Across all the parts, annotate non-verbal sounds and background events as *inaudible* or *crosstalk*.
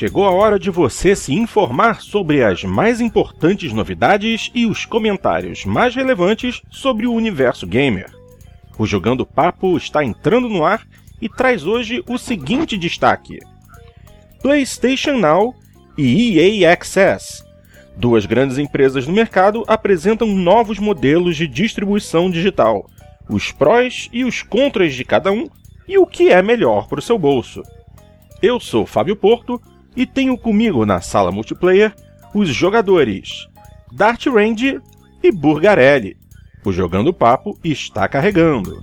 Chegou a hora de você se informar sobre as mais importantes novidades e os comentários mais relevantes sobre o universo gamer. O Jogando Papo está entrando no ar e traz hoje o seguinte destaque: PlayStation Now e EA Access. Duas grandes empresas no mercado apresentam novos modelos de distribuição digital, os prós e os contras de cada um e o que é melhor para o seu bolso. Eu sou Fábio Porto e tenho comigo na sala multiplayer os jogadores Dart Range e Burgarelli. O Jogando Papo está carregando.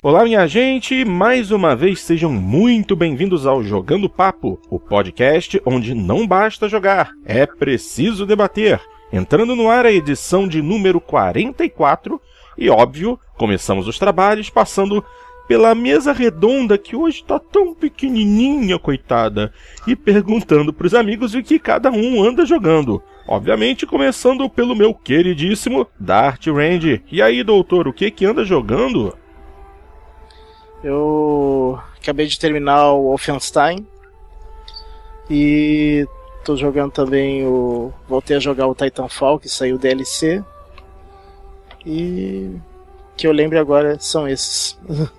Olá, minha gente! Mais uma vez sejam muito bem-vindos ao Jogando Papo, o podcast onde não basta jogar, é preciso debater. Entrando no ar a edição de número 44 e, óbvio, começamos os trabalhos passando pela mesa redonda que hoje tá tão pequenininha, coitada, e perguntando pros amigos o que cada um anda jogando. Obviamente, começando pelo meu queridíssimo Dart Range. E aí, doutor, o que que anda jogando? Eu acabei de terminar o Wolfenstein e tô jogando também o. Voltei a jogar o Titanfall, que saiu DLC. E que eu lembro agora são esses. *laughs*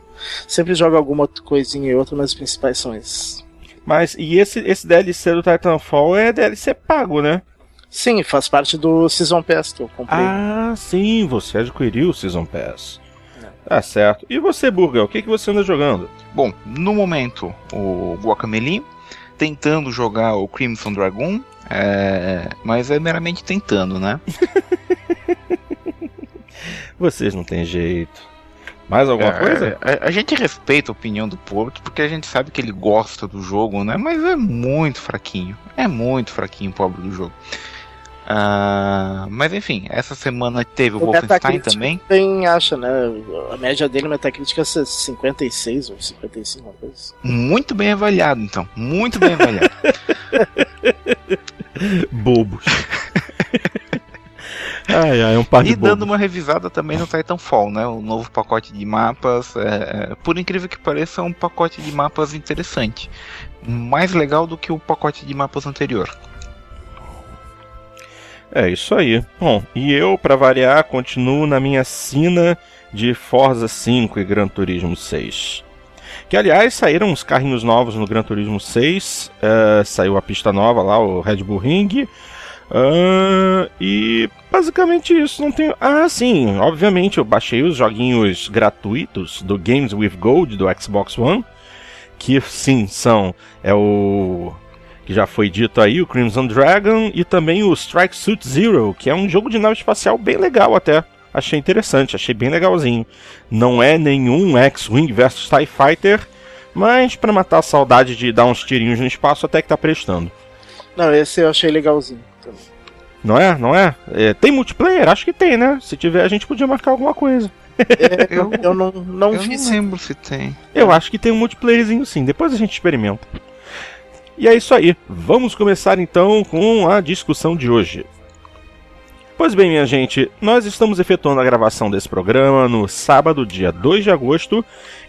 Sempre jogo alguma coisinha e outra, mas os principais são esses. Mas e esse, esse DLC do Titanfall é DLC pago, né? Sim, faz parte do Season Pass que eu comprei. Ah, sim, você adquiriu o Season Pass. Tá certo. E você, Burger, o que, que você anda jogando? Bom, no momento, o Guacamelee, tentando jogar o Crimson Dragon, é... mas é meramente tentando, né? *laughs* Vocês não têm jeito. Mais alguma É, coisa? A, a gente respeita a opinião do Porto, porque a gente sabe que ele gosta do jogo, né? Mas é muito fraquinho. É muito fraquinho o pobre do jogo. Ah, mas enfim, essa semana teve o, Wolfenstein Metacritic também. Tem, acha, né? A média dele, Metacritic, é 56 ou 55, uma coisa assim. Muito bem avaliado, então. Muito bem avaliado. *laughs* Bobos. *laughs* ai, ai, é um par de E dando uma revisada também no Titanfall, né? O novo pacote de mapas. é, é, por incrível que pareça, é um pacote de mapas interessante. Mais legal do que o pacote de mapas anterior. É isso aí. Bom, e eu, pra variar, continuo na minha sina de Forza 5 e Gran Turismo 6. Que, aliás, saíram uns carrinhos novos no Gran Turismo 6. é, saiu a pista nova lá, o Red Bull Ring. Ah, e basicamente isso. Não tem. Ah, sim, obviamente eu baixei os joguinhos gratuitos do Games with Gold do Xbox One. Que sim, são. É o que já foi dito aí, o Crimson Dragon e também o Strike Suit Zero, que é um jogo de nave espacial bem legal até. Achei interessante, achei bem legalzinho. Não é nenhum X-Wing vs TIE Fighter, mas pra matar a saudade de dar uns tirinhos no espaço até que tá prestando. Não, esse eu achei legalzinho. Não é? Não é? É, Tem multiplayer? Acho que tem, né? Se tiver, a gente podia marcar alguma coisa. É, Eu- eu não, não Eu vi não se lembro se tem. Eu acho que tem um multiplayerzinho sim, depois a gente experimenta. E é isso aí, vamos começar então com a discussão de hoje. Pois bem, minha gente, nós estamos efetuando a gravação desse programa no sábado, dia 2 de agosto,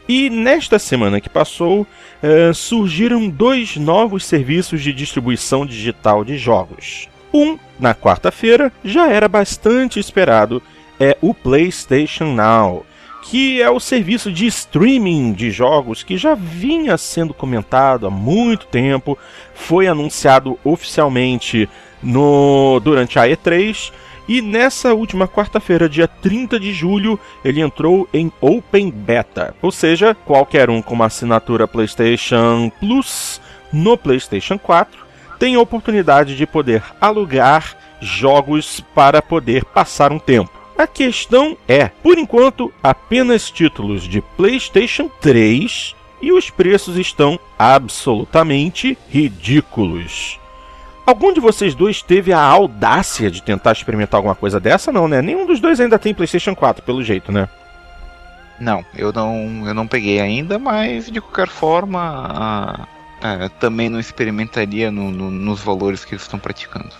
e nesta semana que passou, eh, surgiram dois novos serviços de distribuição digital de jogos. Um, na quarta-feira, já era bastante esperado, é o PlayStation Now que é o serviço de streaming de jogos que já vinha sendo comentado há muito tempo, foi anunciado oficialmente no durante a E3 e nessa última quarta-feira, dia 30 de julho, ele entrou em Open Beta, ou seja, qualquer um com uma assinatura PlayStation Plus no PlayStation 4 tem a oportunidade de poder alugar jogos para poder passar um tempo. A questão é, por enquanto, apenas títulos de PlayStation 3 e os preços estão absolutamente ridículos. Algum de vocês dois teve a audácia de tentar experimentar alguma coisa dessa? Não, né? Nenhum dos dois ainda tem PlayStation 4, pelo jeito, né? Não, eu não, eu não peguei ainda, mas de qualquer forma ah, também não experimentaria no- no- nos valores que eles estão praticando.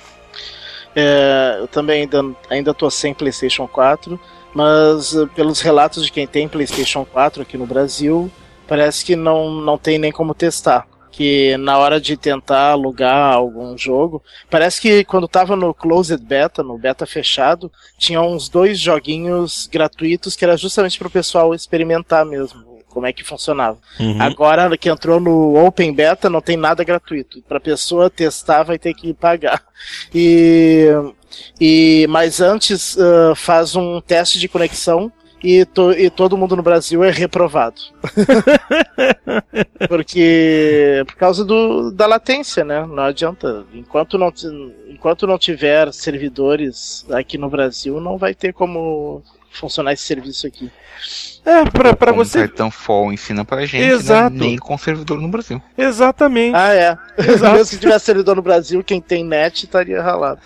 É, eu também ainda, ainda tô sem PlayStation 4, Mas uh, pelos relatos de quem tem PlayStation 4 aqui no Brasil, parece que não, não tem nem como testar. Que na hora de tentar alugar algum jogo, parece que quando tava no Closed Beta, no beta fechado, tinha uns dois joguinhos gratuitos que era justamente para o pessoal experimentar mesmo como é que funcionava. Uhum. Agora que entrou no Open Beta, não tem nada gratuito. Para pessoa testar, vai ter que pagar. E, e mas antes uh, faz um teste de conexão e, to, e todo mundo no Brasil é reprovado. *laughs* Porque por causa do, da latência, né? Não adianta. Enquanto não, enquanto não tiver servidores aqui no Brasil, não vai ter como funcionar esse serviço aqui. É, pra, pra Como você. O Fall ensina pra gente, né? Exato. Né? nem com servidor no Brasil. Exatamente. Ah, é. Exato. *laughs* Mesmo se tivesse servidor no Brasil, quem tem net estaria ralado.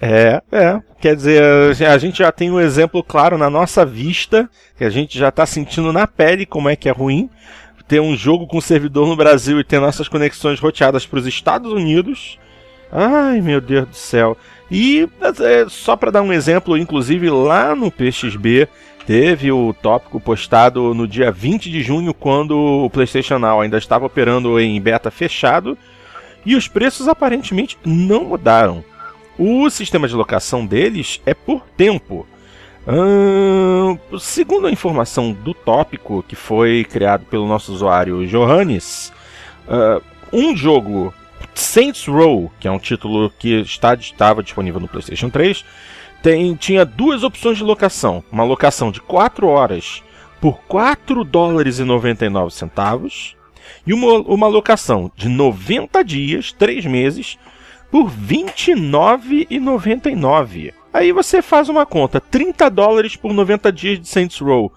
É, é. Quer dizer, a gente já tem um exemplo claro na nossa vista, que a gente já tá sentindo na pele como é que é ruim ter um jogo com servidor no Brasil e ter nossas conexões roteadas para os Estados Unidos. Ai, meu Deus do céu. E é, só para dar um exemplo, inclusive lá no PXB teve o tópico postado no dia 20 de junho, quando o PlayStation Now ainda estava operando em beta fechado e os preços aparentemente não mudaram. O sistema de locação deles é por tempo. Hum, segundo a informação do tópico que foi criado pelo nosso usuário Johannes, uh, um jogo Saints Row, que é um título que está, estava disponível no PlayStation 3, tem, tinha duas opções de locação. Uma locação de 4 horas por 4 dólares e 99 centavos e uma, uma locação de 90 dias, 3 meses, por 29,99. Aí você faz uma conta, 30 dólares por 90 dias de Saints Row.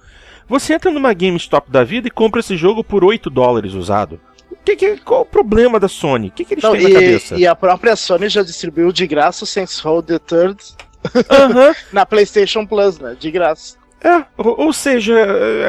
Você entra numa GameStop da vida e compra esse jogo por 8 dólares usado. Que, que, qual o problema da Sony? O que, que eles Não, têm e, na cabeça? E a própria Sony já distribuiu de graça o Saints Row The Third uhum. *laughs* na PlayStation Plus, né? De graça. É, ou, ou, seja,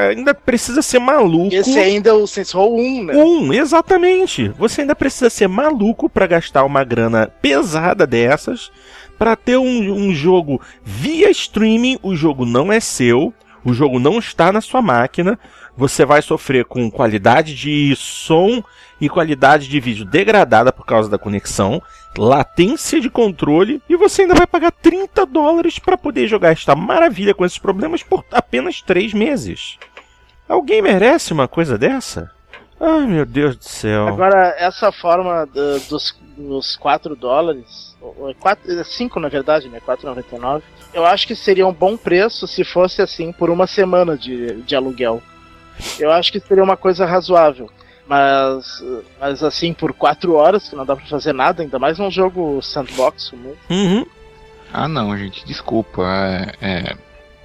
ainda precisa ser maluco. Esse ainda é o Saints Row 1, né? 1, exatamente. Você ainda precisa ser maluco para gastar uma grana pesada dessas para ter um, um jogo via streaming. O jogo não é seu, o jogo não está na sua máquina. Você vai sofrer com qualidade de som e qualidade de vídeo degradada por causa da conexão, latência de controle e você ainda vai pagar 30 dólares para poder jogar esta maravilha com esses problemas por apenas 3 meses. Alguém merece uma coisa dessa? Ai meu Deus do céu. Agora, essa forma do, dos, dos 4 dólares, 4, 5 na verdade, né? 4,99. Eu acho que seria um bom preço se fosse assim por uma semana de, de aluguel. Eu acho que seria uma coisa razoável. Mas, mas assim, por quatro horas, que não dá pra fazer nada, ainda mais num jogo sandbox. Né? Uhum. Ah não, gente, desculpa. É, é,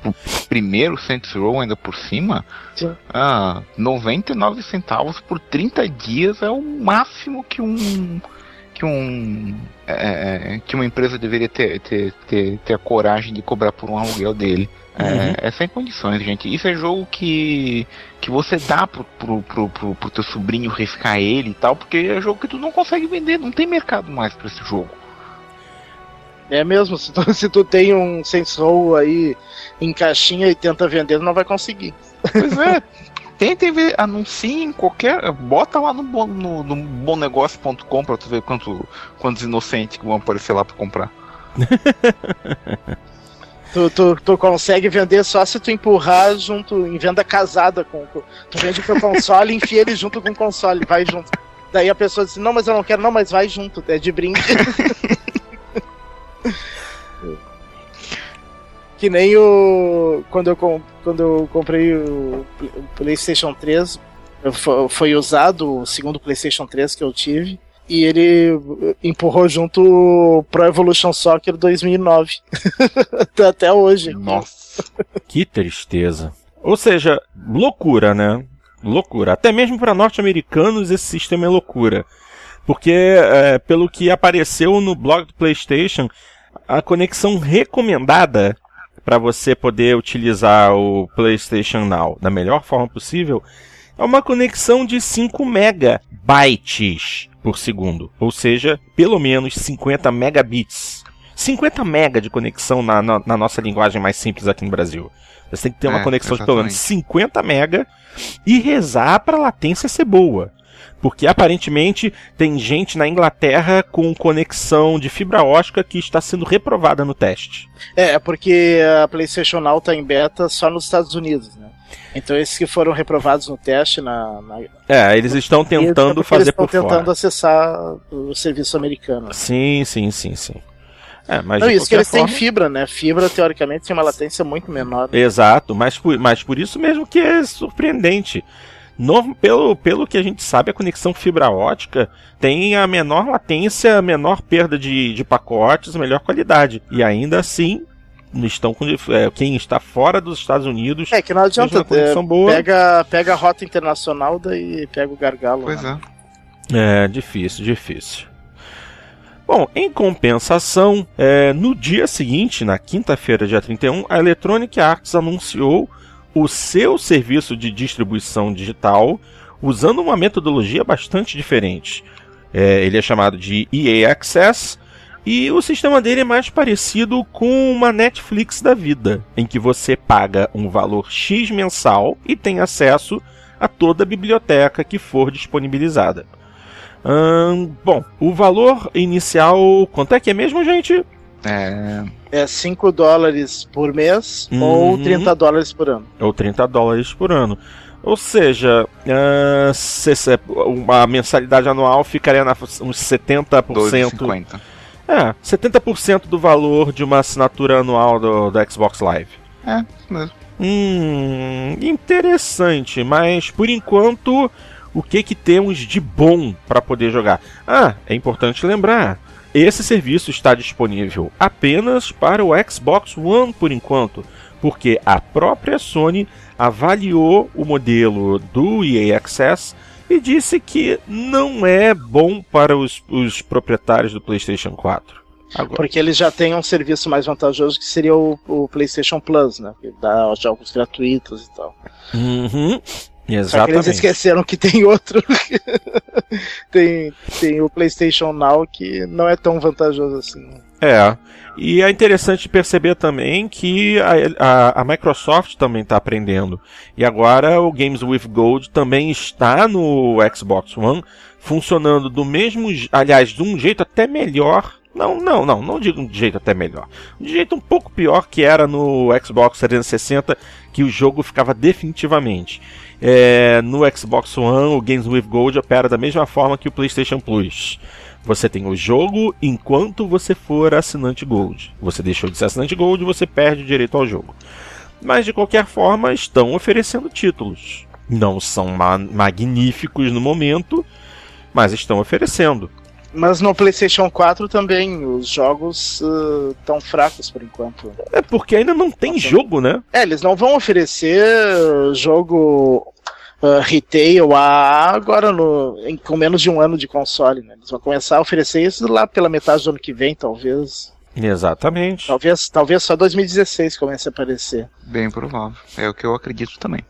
o primeiro Saints Row ainda por cima, Sim. Ah, 99 centavos por 30 dias é o máximo que um que um é, é, que uma empresa deveria ter, ter, ter, ter a coragem de cobrar por um aluguel dele. É, uhum. É, sem condições, gente. Isso é jogo que, que você dá pro, pro, pro, pro, pro teu sobrinho riscar ele e tal, porque é jogo que tu não consegue vender, não tem mercado mais para esse jogo. É mesmo, se tu, *laughs* se tu tem um sensor aí em caixinha e tenta vender, não vai conseguir. Pois é. *laughs* Tentem ver, anuncie em qualquer. Bota lá no, no, no bomnegócio.com pra tu ver quanto, quantos inocentes que vão aparecer lá pra comprar. *laughs* Tu, tu, tu, consegue vender só se tu empurrar junto em venda casada com. Tu vende o teu console e enfia ele junto com o console, vai junto. Daí a pessoa diz, não, mas eu não quero, não, mas vai junto, é de brinde. *laughs* que nem o. Quando eu, quando eu comprei o, PlayStation 3, foi usado o segundo PlayStation 3 que eu tive e ele empurrou junto o Pro Evolution Soccer 2009. *laughs* Até hoje. Nossa. que tristeza. Ou seja, loucura, né? Loucura. Até mesmo para norte-americanos esse sistema é loucura. Porque, é, pelo que apareceu no blog do PlayStation, a conexão recomendada para você poder utilizar o PlayStation Now da melhor forma possível é uma conexão de 5 megabytes por segundo, ou seja, pelo menos 50 megabits. 50 mega de conexão na, na, na nossa linguagem mais simples aqui no Brasil. Você tem que ter uma É, conexão de pelo menos exatamente. 50 mega e rezar para a latência ser boa. Porque aparentemente tem gente na Inglaterra com conexão de fibra ótica que está sendo reprovada no teste. É, é porque a PlayStation Now tá em beta só nos Estados Unidos, né? Então esses que foram reprovados no teste na, na É, eles estão tentando porque fazer eles estão por fora. tentando acessar o serviço americano. Sim, sim, sim, sim. É, mas Não, isso que eles têm forma- fibra, né? Fibra, teoricamente, tem uma latência muito menor. Exato, mas por, mas por isso mesmo que é surpreendente. No- pelo, pelo que a gente sabe, a conexão fibra ótica tem a menor latência, a menor perda de, de pacotes, melhor qualidade. E ainda assim, estão com, é, quem está fora dos Estados Unidos. É que não adianta. conexão é, boa. Pega, pega a rota internacional, daí pega o gargalo. Pois né? é. É difícil, difícil. Bom, em compensação, é, no dia seguinte, na quinta-feira, dia 31, a Electronic Arts anunciou o seu serviço de distribuição digital usando uma metodologia bastante diferente. É, ele é chamado de EA Access e o sistema dele é mais parecido com uma Netflix da vida, em que você paga um valor X mensal e tem acesso a toda a biblioteca que for disponibilizada. Ahn, bom, o valor inicial, quanto é que é mesmo, gente? É, É 5 dólares por mês Uhum. ou 30 dólares por ano. Ou 30 dólares por ano. Ou seja, se- se- uma mensalidade anual ficaria na, uns 70%. 2,50. É, 70% do valor de uma assinatura anual do, do Xbox Live. É, isso mesmo. Hum, interessante, mas por enquanto, o que que temos de bom para poder jogar? Ah, é importante lembrar, esse serviço está disponível apenas para o Xbox One por enquanto, porque a própria Sony avaliou o modelo do EA Access e disse que não é bom para os, os proprietários do PlayStation 4. Agora, Porque eles já têm um serviço mais vantajoso que seria o, o PlayStation Plus, né? Que dá jogos gratuitos e tal. Uhum, que eles exatamente. esqueceram que tem outro. *laughs* tem, tem o PlayStation Now que não é tão vantajoso assim. É. E é interessante perceber também que a, a, a Microsoft também está aprendendo. E agora o Games with Gold também está no Xbox One, funcionando do mesmo, aliás, de um jeito até melhor. Não, não, não, não digo de jeito até melhor. De jeito um pouco pior que era no Xbox 360, que o jogo ficava definitivamente. É, no Xbox One, o Games with Gold opera da mesma forma que o PlayStation Plus. Você tem o jogo enquanto você for assinante Gold. Você deixou de ser assinante Gold, você perde o direito ao jogo. Mas de qualquer forma, estão oferecendo títulos. Não são ma- magníficos no momento, mas estão oferecendo. Mas no PlayStation 4 também os jogos estão fracos por enquanto. É porque ainda não tem jogo, né? É, eles não vão oferecer jogo uh, retail AA agora no, em- com menos de um ano de console. Né? Eles vão começar a oferecer isso lá pela metade do ano que vem, talvez. Exatamente. Talvez, talvez só 2016 comece a aparecer. Bem provável. É o que eu acredito também.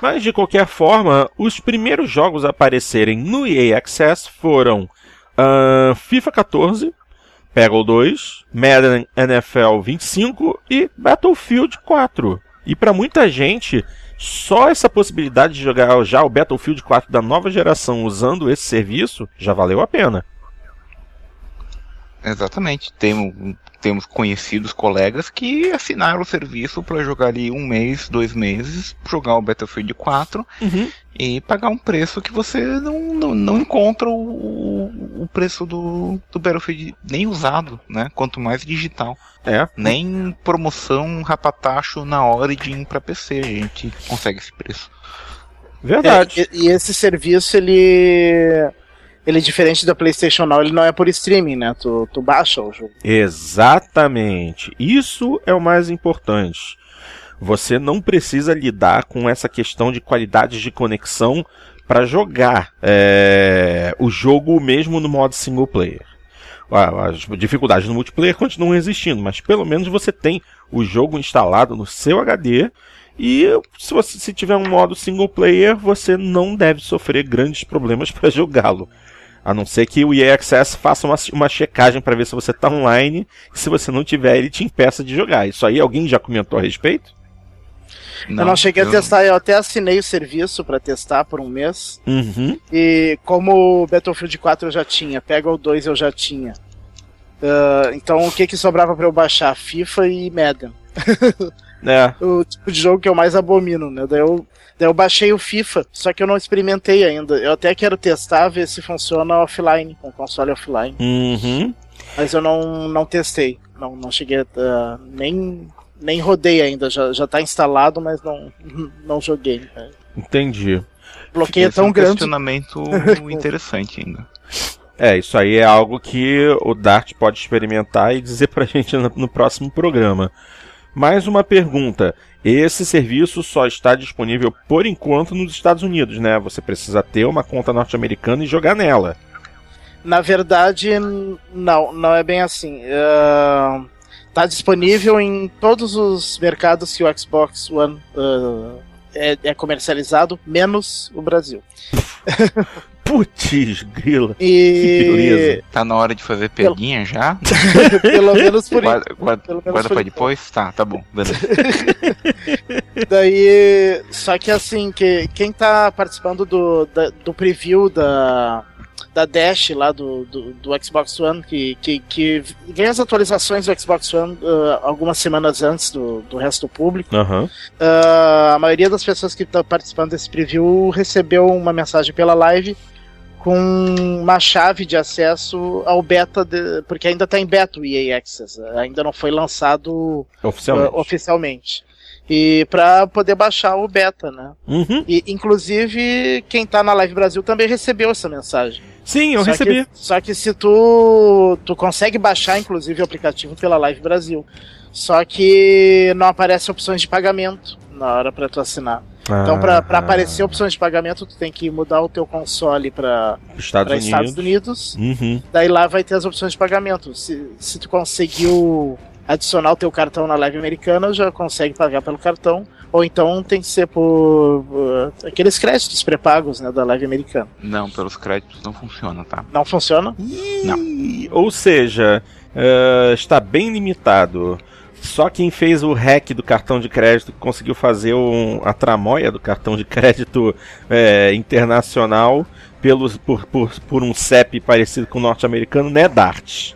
Mas de qualquer forma, os primeiros jogos a aparecerem no EA Access foram ahn, FIFA 14, Peggle 2, Madden NFL 25 e Battlefield 4. E para muita gente, só essa possibilidade de jogar já o Battlefield 4 da nova geração usando esse serviço já valeu a pena. Exatamente. Temos, temos conhecidos colegas que assinaram o serviço para jogar ali um mês, dois meses, jogar o Battlefield 4 e pagar um preço que você não, não, não encontra o, o- o preço do, do Battlefield nem usado, né? Quanto mais digital. É, Nem promoção rapatacho na Origin para PC a gente consegue esse preço. verdade. É, e, e esse serviço, ele. Ele, diferente da PlayStation Now, ele não é por streaming, né? Tu, tu baixa o jogo. Exatamente. Isso é o mais importante. Você não precisa lidar com essa questão de qualidade de conexão para jogar é, o jogo mesmo no modo single player. As dificuldades no multiplayer continuam existindo, mas pelo menos você tem o jogo instalado no seu HD e se você se tiver um modo single player, você não deve sofrer grandes problemas para *laughs* jogá-lo. A não ser que o EA Access faça uma, uma checagem para ver se você tá online e se você não tiver, ele te impeça de jogar. Isso aí alguém já comentou a respeito? Não, eu não cheguei eu... a testar, eu até assinei o serviço para testar por um mês. Uhum. E como o Battlefield 4 eu já tinha, pega o 2 eu já tinha. Uh, então o que que sobrava para eu baixar? FIFA e Madden. *laughs* É. o tipo de jogo que eu mais abomino, né? Daí eu, daí eu baixei o FIFA, só que eu não experimentei ainda. Eu até quero testar, ver se funciona offline, com console offline. Uhum. Mas eu não, não testei. Não, não cheguei a. nem, nem rodei ainda. Já, já tá instalado, mas não, *laughs* não joguei. Né? Entendi. Bloqueio é tão um grande. questionamento *laughs* interessante ainda. É, isso aí é algo que o Dart pode experimentar e dizer pra *laughs* gente no, no próximo programa. Mais uma pergunta. Esse serviço só está disponível por enquanto nos Estados Unidos, né? Você precisa ter uma conta norte-americana e jogar nela. Na verdade, não, não é bem assim. Está uh, disponível em todos os mercados que o Xbox One uh, é, é comercializado, menos o Brasil. *laughs* Putz, grila. E... Que beleza. Tá na hora de fazer peguinha já? *laughs* Pelo menos por Guarda, guarda, Pelo menos guarda por pra depois? Tá, tá bom, beleza. *laughs* Daí, só que assim, que quem tá participando do, da, do preview da, da Dash lá do, do, do, Xbox One, que, que, que ganha as atualizações do Xbox One uh, algumas semanas antes do, do resto do público. Uhum. Uh, a maioria das pessoas que estão participando desse preview recebeu uma mensagem pela live com uma chave de acesso ao beta, de, porque ainda está em beta o EA Access, ainda não foi lançado oficialmente. Uh, oficialmente. E para poder baixar o beta, né? Uhum. E inclusive quem está na Live Brasil também recebeu essa mensagem. Sim, eu só recebi. Que, só que se tu tu consegue baixar inclusive o aplicativo pela Live Brasil, só que não aparece opções de pagamento na hora para tu assinar. Então, para ah, aparecer opções de pagamento, tu tem que mudar o teu console para Estados, Unidos. Estados Unidos. Uhum. Daí lá vai ter as opções de pagamento. Se, se tu conseguiu adicionar o teu cartão na live americana, já consegue pagar pelo cartão. Ou então tem que ser por uh, aqueles créditos pré-pagos né, da live americana. Não, pelos créditos não funciona, tá? Não funciona? Não. Ou seja, uh, está bem limitado. Só quem fez o hack do cartão de crédito conseguiu fazer um, a tramóia do cartão de *laughs* crédito é, internacional pelos, por, por, por um CEP parecido com o norte-americano, né, Dart?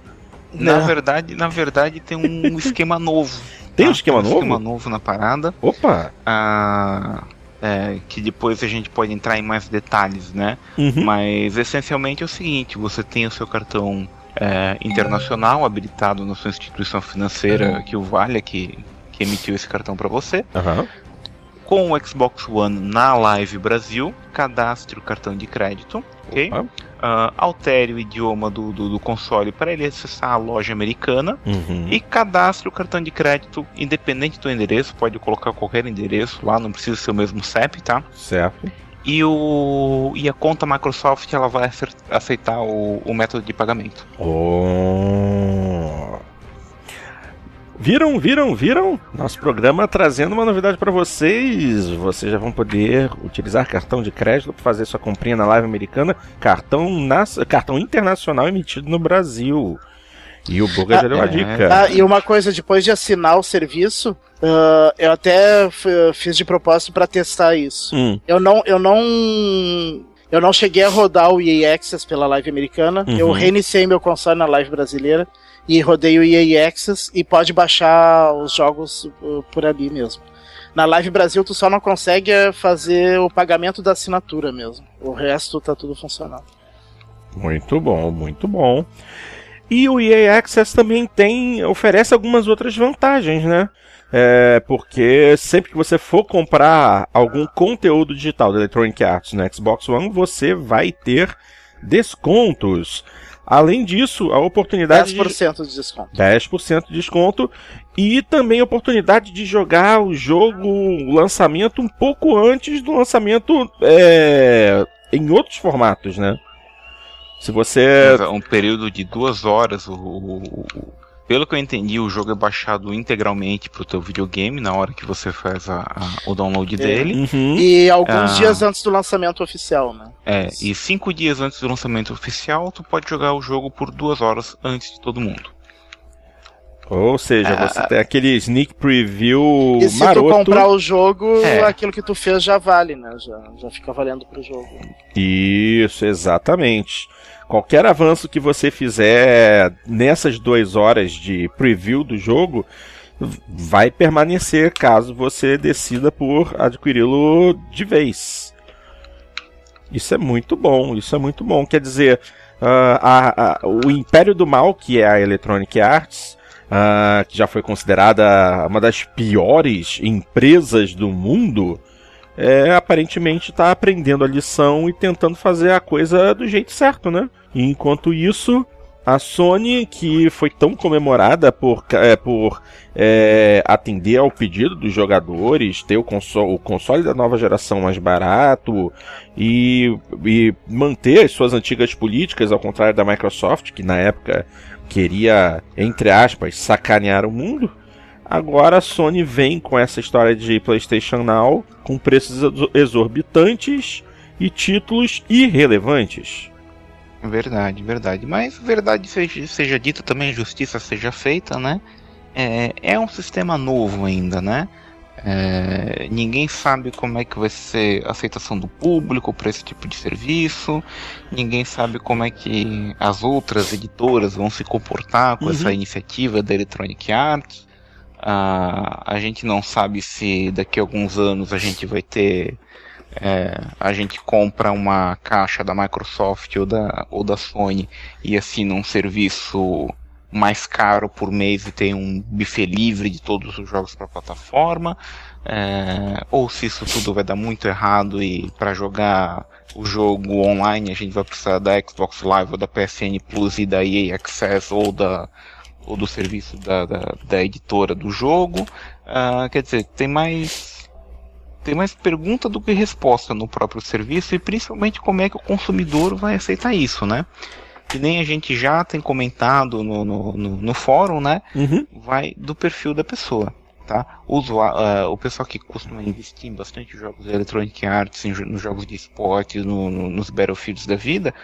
Na verdade, na verdade tem um *laughs* esquema novo. Tem tá? um esquema tem um novo? esquema novo na parada. Opa! Ah, é, que depois a gente pode entrar em mais detalhes, né? Uhum. Mas essencialmente é o seguinte: você tem o seu cartão é, internacional habilitado na sua instituição financeira uhum. que o valha, que, que emitiu esse cartão para você. Uhum. Com o Xbox One na Live Brasil, cadastre o cartão de crédito, ok? Uh, altere o idioma do, do, do console para ele acessar a loja americana uhum. e cadastre o cartão de crédito independente do endereço, pode colocar qualquer endereço lá, não precisa ser o mesmo CEP, tá? Certo e, o, e a conta Microsoft ela vai aceitar o, o método de pagamento. Oh. Viram, viram, viram? Nosso programa trazendo uma novidade para vocês. Vocês já vão poder utilizar cartão de crédito para fazer sua comprinha na live americana. Cartão, nas, cartão internacional emitido no Brasil. E o Boga ah, já deu uma é. dica. Ah, e uma coisa, depois de assinar o serviço, uh, eu até fiz de propósito para testar isso. Hum. Eu não, eu não, eu não cheguei a rodar o EA Access pela live americana. Uhum. Eu reiniciei meu console na live brasileira e rodei o EA Access e pode baixar os jogos uh, por ali mesmo. Na Live Brasil tu só não consegue é, fazer o pagamento da assinatura mesmo. O resto tá tudo funcionando. Muito bom, muito bom. E o EA Access também tem oferece algumas outras vantagens, né? É, porque sempre que você for comprar algum conteúdo digital da Electronic Arts no Xbox One, você vai ter descontos. Além disso, a oportunidade 10% de desconto. 10% de desconto e também a oportunidade de jogar o jogo, o lançamento um pouco antes do lançamento é, em outros formatos, né? Se você. Um período de duas horas, o, o pelo que eu entendi, o jogo é baixado integralmente pro teu videogame na hora que você faz a, a, o download É. dele. Uhum. E alguns Ah. dias antes do lançamento oficial, né? É, e cinco dias antes do lançamento oficial, tu pode jogar o jogo por duas horas antes de todo mundo. Ou seja, Ah. você tem aquele sneak preview E se maroto. tu comprar o jogo, É. aquilo que tu fez já vale, né? Já, já fica valendo pro jogo. Isso, exatamente. Qualquer avanço que você fizer nessas duas horas de preview do jogo vai permanecer caso você decida por adquiri-lo de vez. Isso é muito bom, isso é muito bom. Quer dizer, ah, a- a- o Império do Mal, que é a Electronic Arts, ah, que já foi considerada uma das piores empresas do mundo, é, aparentemente está aprendendo a lição e tentando fazer a coisa do jeito certo, né? E enquanto isso, a Sony, que foi tão comemorada por, é, por é, atender ao pedido dos jogadores, ter o console, o console da nova geração mais barato e, e manter as suas antigas políticas, ao contrário da Microsoft, que na época queria, entre aspas, sacanear o mundo. Agora a Sony vem com essa história de PlayStation Now com preços exo- exorbitantes e títulos irrelevantes. Verdade, verdade. Mas verdade seja, seja dita também, justiça seja feita, né? É, é um sistema novo ainda, né? É, ninguém sabe como é que vai ser a aceitação do público para esse tipo de serviço. Ninguém sabe como é que as outras editoras vão se comportar com Uhum. essa iniciativa da Electronic Arts. Ah, a gente não sabe se daqui a alguns anos a gente vai ter é, a gente compra uma caixa da Microsoft ou da, ou da Sony e assina um serviço mais caro por mês e tem um buffet livre de todos os jogos para a plataforma, é, ou se isso tudo vai dar muito errado e para jogar o jogo online a gente vai precisar da Xbox Live ou da PSN Plus e da EA Access ou da ou do serviço da, da, da editora do jogo. Ah, quer dizer, tem mais tem mais pergunta do que resposta no próprio serviço e principalmente como é que o consumidor vai aceitar isso, né? Que nem a gente já tem comentado no, no, no, no fórum, né? Uhum. Vai do perfil da pessoa, tá? O, ah, o pessoal que costuma investir em bastante jogos de Electronic Arts, em nos jogos de esporte, no, no- nos Battlefields da vida,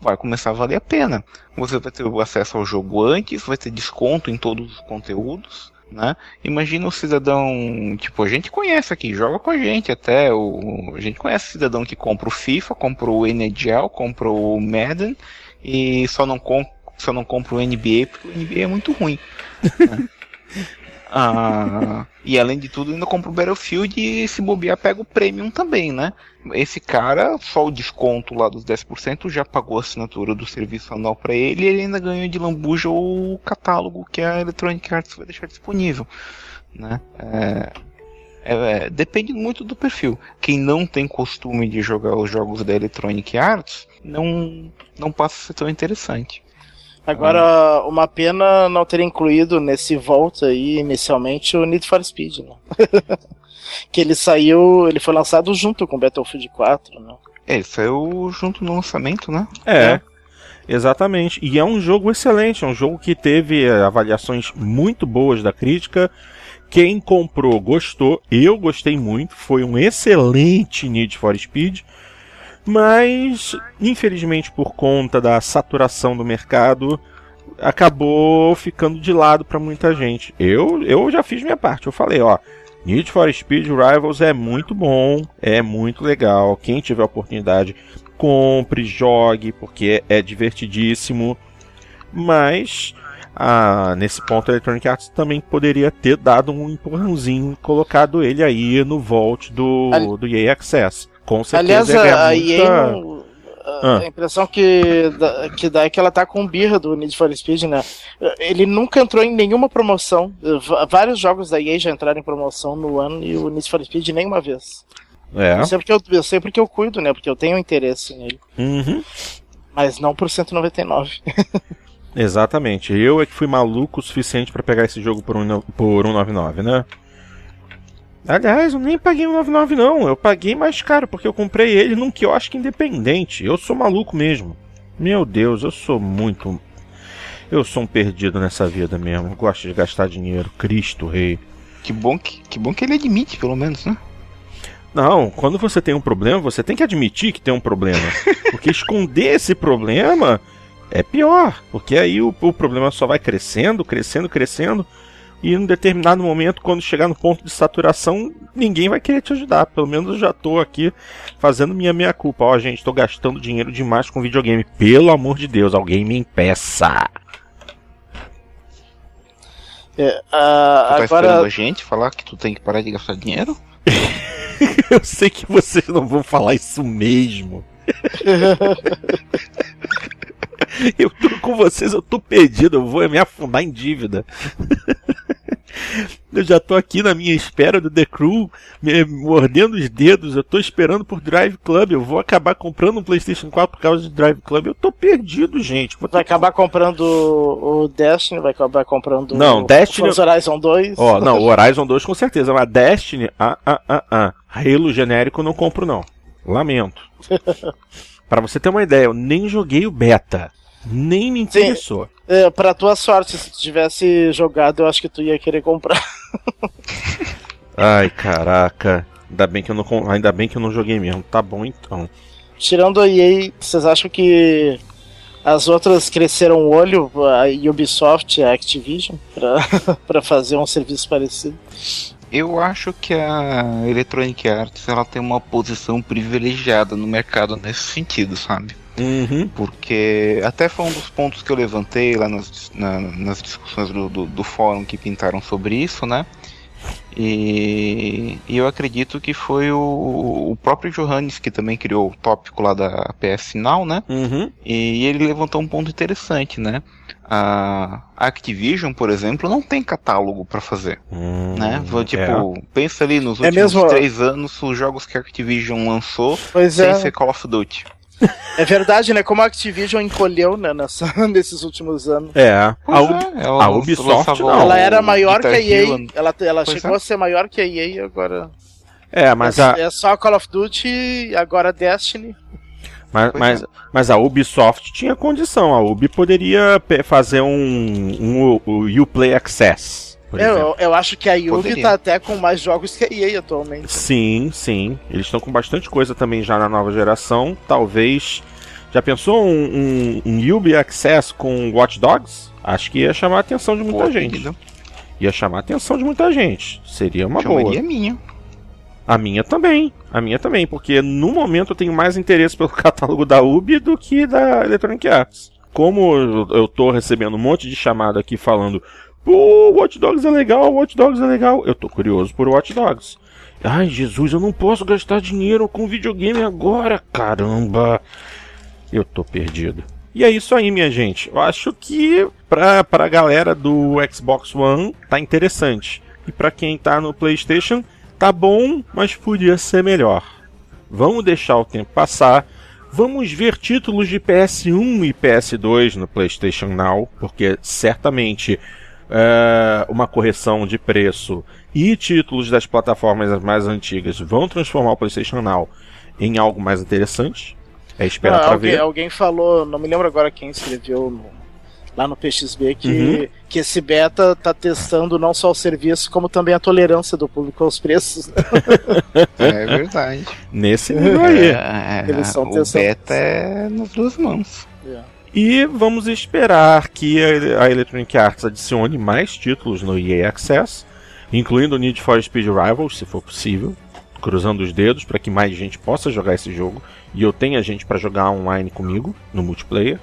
vai começar a valer a pena. Você vai ter acesso ao jogo antes, vai ter desconto em todos os conteúdos, né? Imagina o cidadão, tipo, a gente conhece aqui, joga com a gente até, o, a gente conhece cidadão que compra o FIFA, compra o NHL, compra o Madden e só não, com, só não compra o NBA porque o NBA é muito ruim. né? *laughs* Ah, e além de tudo, ainda compra o Battlefield e se bobear pega o Premium também, né? Esse cara, só o desconto lá dos 10% já pagou a assinatura do serviço anual para ele e ele ainda ganhou de lambuja o catálogo que a Electronic Arts vai deixar disponível, né? É, é, é, depende muito do perfil. Quem não tem costume de jogar os jogos da Electronic Arts não, não passa a ser tão interessante. Agora, uma pena não ter incluído nesse volta aí, inicialmente, o Need for Speed, né? *laughs* que ele saiu, ele foi lançado junto com Battlefield 4, né? É, ele saiu junto no lançamento, né? É, exatamente. E é um jogo excelente, é um jogo que teve eh, avaliações muito boas da crítica. Quem comprou gostou, eu gostei muito, foi um excelente Need for Speed. Mas, infelizmente, por conta da saturação do mercado, acabou ficando de lado para muita gente. Eu, eu já fiz minha parte, eu falei, ó, Need for Speed Rivals é muito bom, é muito legal. Quem tiver oportunidade, compre, jogue, porque é divertidíssimo. Mas ah, nesse ponto a Electronic Arts também poderia ter dado um empurrãozinho e colocado ele aí no vault do, do EA Access. Com Aliás, certeza ia ganhar a, a EA, não- a, Ah. a impressão que dá, que dá é que ela tá com birra do Need for Speed, né? Ele nunca entrou em nenhuma promoção. Vários jogos da EA já entraram em promoção no ano e o Need for Speed nenhuma vez. É. Eu sei porque eu, eu sei porque eu cuido, né? Porque eu tenho interesse nele. Uhum. Mas não por 199. Exatamente. Eu é que fui maluco o suficiente pra pegar esse jogo por, um, por 199, né? Aliás, eu nem paguei 199 não, eu paguei mais caro porque eu comprei ele num quiosque independente. Eu sou maluco mesmo. Meu Deus, eu sou muito Eu sou um perdido nessa vida mesmo. Gosto de gastar dinheiro. Cristo, rei. Que bom que, que bom que ele admite, pelo menos, né? Não, quando você tem um problema, você tem que admitir que tem um problema. *laughs* Porque esconder esse problema é pior. Porque aí o, o problema só vai crescendo, crescendo, crescendo. E em um determinado momento, quando chegar no ponto de saturação, ninguém vai querer te ajudar. Pelo menos eu já tô aqui fazendo minha meia culpa. Ó, gente, tô gastando dinheiro demais com videogame. Pelo amor de Deus, alguém me impeça. É, Tu ah, tá esperando agora, a gente falar que tu tem que parar de gastar dinheiro? *laughs* Eu sei que vocês não vão falar isso mesmo. *laughs* *laughs* Eu tô com vocês, eu tô perdido, eu vou me afundar em dívida. *laughs* Eu já tô aqui na minha espera do The Crew, me mordendo os dedos, eu tô esperando por Drive Club, eu vou acabar comprando um PlayStation 4 por causa de Drive Club. Eu tô perdido, gente. Vou vai que- acabar comprando o Destiny, vai acabar comprando Não, o Destiny- Horizon 2. Ó, não, o Horizon 2 com certeza, mas Destiny, ah, ah, ah, ah. Halo genérico eu não compro não. Lamento. *laughs* Pra você ter uma ideia, eu nem joguei o beta. Nem me interessou. É, pra tua sorte, se tu tivesse jogado, eu acho que tu ia querer comprar. *laughs* Ai, caraca. Ainda bem que eu não, ainda bem que eu não joguei mesmo. Tá bom então. Tirando a EA, vocês acham que as outras cresceram o olho, a Ubisoft e a Activision, pra, *laughs* pra fazer um serviço parecido? Eu acho que a Electronic Arts ela tem uma posição privilegiada no mercado nesse sentido, sabe? Uhum. Porque até foi um dos pontos que eu levantei lá nas, na- nas discussões do, do, do fórum que pintaram sobre isso, né? E, e eu acredito que foi o, o próprio Johannes que também criou o tópico lá da PS Now, né? Uhum. E ele levantou um ponto interessante, né? A Activision, por exemplo, não tem catálogo pra fazer, Hum, né? Vou, Tipo, é. pensa ali nos É últimos mesmo- três anos, os jogos que a Activision lançou Pois sem é, ser Call of Duty. *laughs* é verdade, né? Como a Activision encolheu né, nessa, *laughs* nesses últimos anos. É, a, Ub- é, ela a Ubisoft não. ela era maior que a Guitar EA, ela, ela Pois chegou é. a ser maior que a EA e agora. é, mas é, a, é só Call of Duty e agora Destiny. Mas, mas, é. mas a Ubisoft tinha condição. A Ubi poderia fazer um, um, o Uplay Access. Eu, eu acho que a Yubi Poderia. tá até com mais jogos que a EA atualmente. Sim, sim. Eles estão com bastante coisa também já na nova geração. Talvez. Já pensou um, um, um Ubi Access com Watch Dogs? Acho que ia chamar a atenção de muita Pô, gente. querido, Ia chamar a atenção de muita gente. Seria uma boa. chamaria minha. A minha também. A minha também, porque no momento eu tenho mais interesse pelo *laughs* catálogo da Ubi do que da Electronic Arts. Como eu- tô recebendo um monte de chamada aqui falando, pô, Watch Dogs é legal, Watch Dogs é legal, eu tô curioso por Watch Dogs. Ai, Jesus, eu não posso gastar dinheiro com videogame agora, caramba. Eu tô perdido. E é isso aí, minha gente. Eu acho que pra, pra galera do Xbox One tá interessante. E pra quem tá no PlayStation, tá bom, mas podia ser melhor. Vamos deixar o tempo passar. Vamos ver títulos de PS1 e PS2 no PlayStation Now, porque certamente é, uma correção de preço e títulos das plataformas mais antigas vão transformar o PlayStation Now em algo mais interessante. É esperar Ah, alguém, ver. alguém falou, não me lembro agora quem escreveu no- lá no PXB que, Uhum. que esse beta tá testando não só o serviço, como também a tolerância do público aos preços. *laughs* É *laughs* verdade. Nesse nível aí. É, Eles são o testando- beta é nas duas mãos. E vamos esperar que a a Electronic Arts adicione mais títulos no EA Access, incluindo o Need for Speed Rivals, se for possível, cruzando os dedos para que mais gente possa jogar esse jogo e eu tenha gente para jogar online comigo no multiplayer.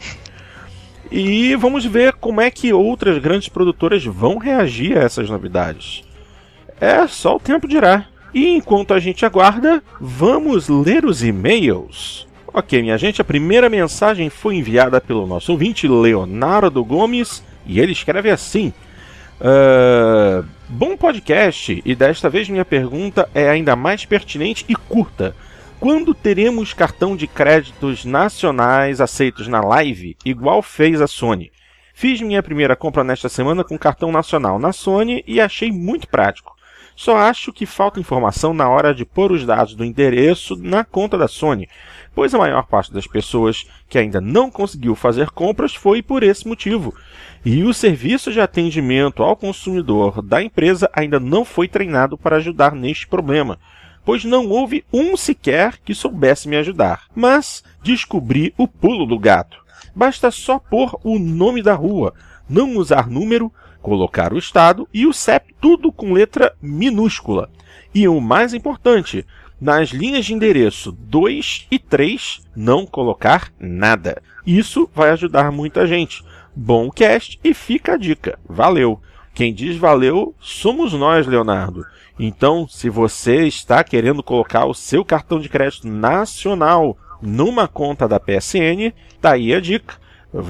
E vamos ver como é que outras grandes produtoras vão reagir a essas novidades. É só o tempo dirá. E enquanto a gente aguarda, vamos ler os e-mails. Ok, minha gente, a primeira mensagem foi enviada pelo nosso ouvinte Leonardo Gomes e ele escreve assim: "Ah, Bom podcast, e desta vez minha pergunta é ainda mais pertinente e curta. Quando teremos cartão de créditos nacionais aceitos na live, igual fez a Sony? Fiz minha primeira compra nesta semana com cartão nacional na Sony e achei muito prático. Só acho que falta informação na hora de pôr os dados do endereço na conta da Sony, pois a maior parte das pessoas que ainda não conseguiu fazer compras foi por esse motivo. E o serviço de atendimento ao consumidor da empresa ainda não foi treinado para ajudar neste problema pois não houve um sequer que soubesse me ajudar. Mas descobri o pulo do gato. Basta só pôr o nome da rua, não usar número, colocar o estado e o CEP, tudo com letra minúscula. E o mais importante, nas linhas de endereço 2 e 3, não colocar nada. Isso vai ajudar muita gente. Bom cast e fica a dica. Valeu! Quem diz valeu somos nós, Leonardo. Então, se você está querendo colocar o seu cartão de crédito nacional numa conta da PSN, tá aí a dica.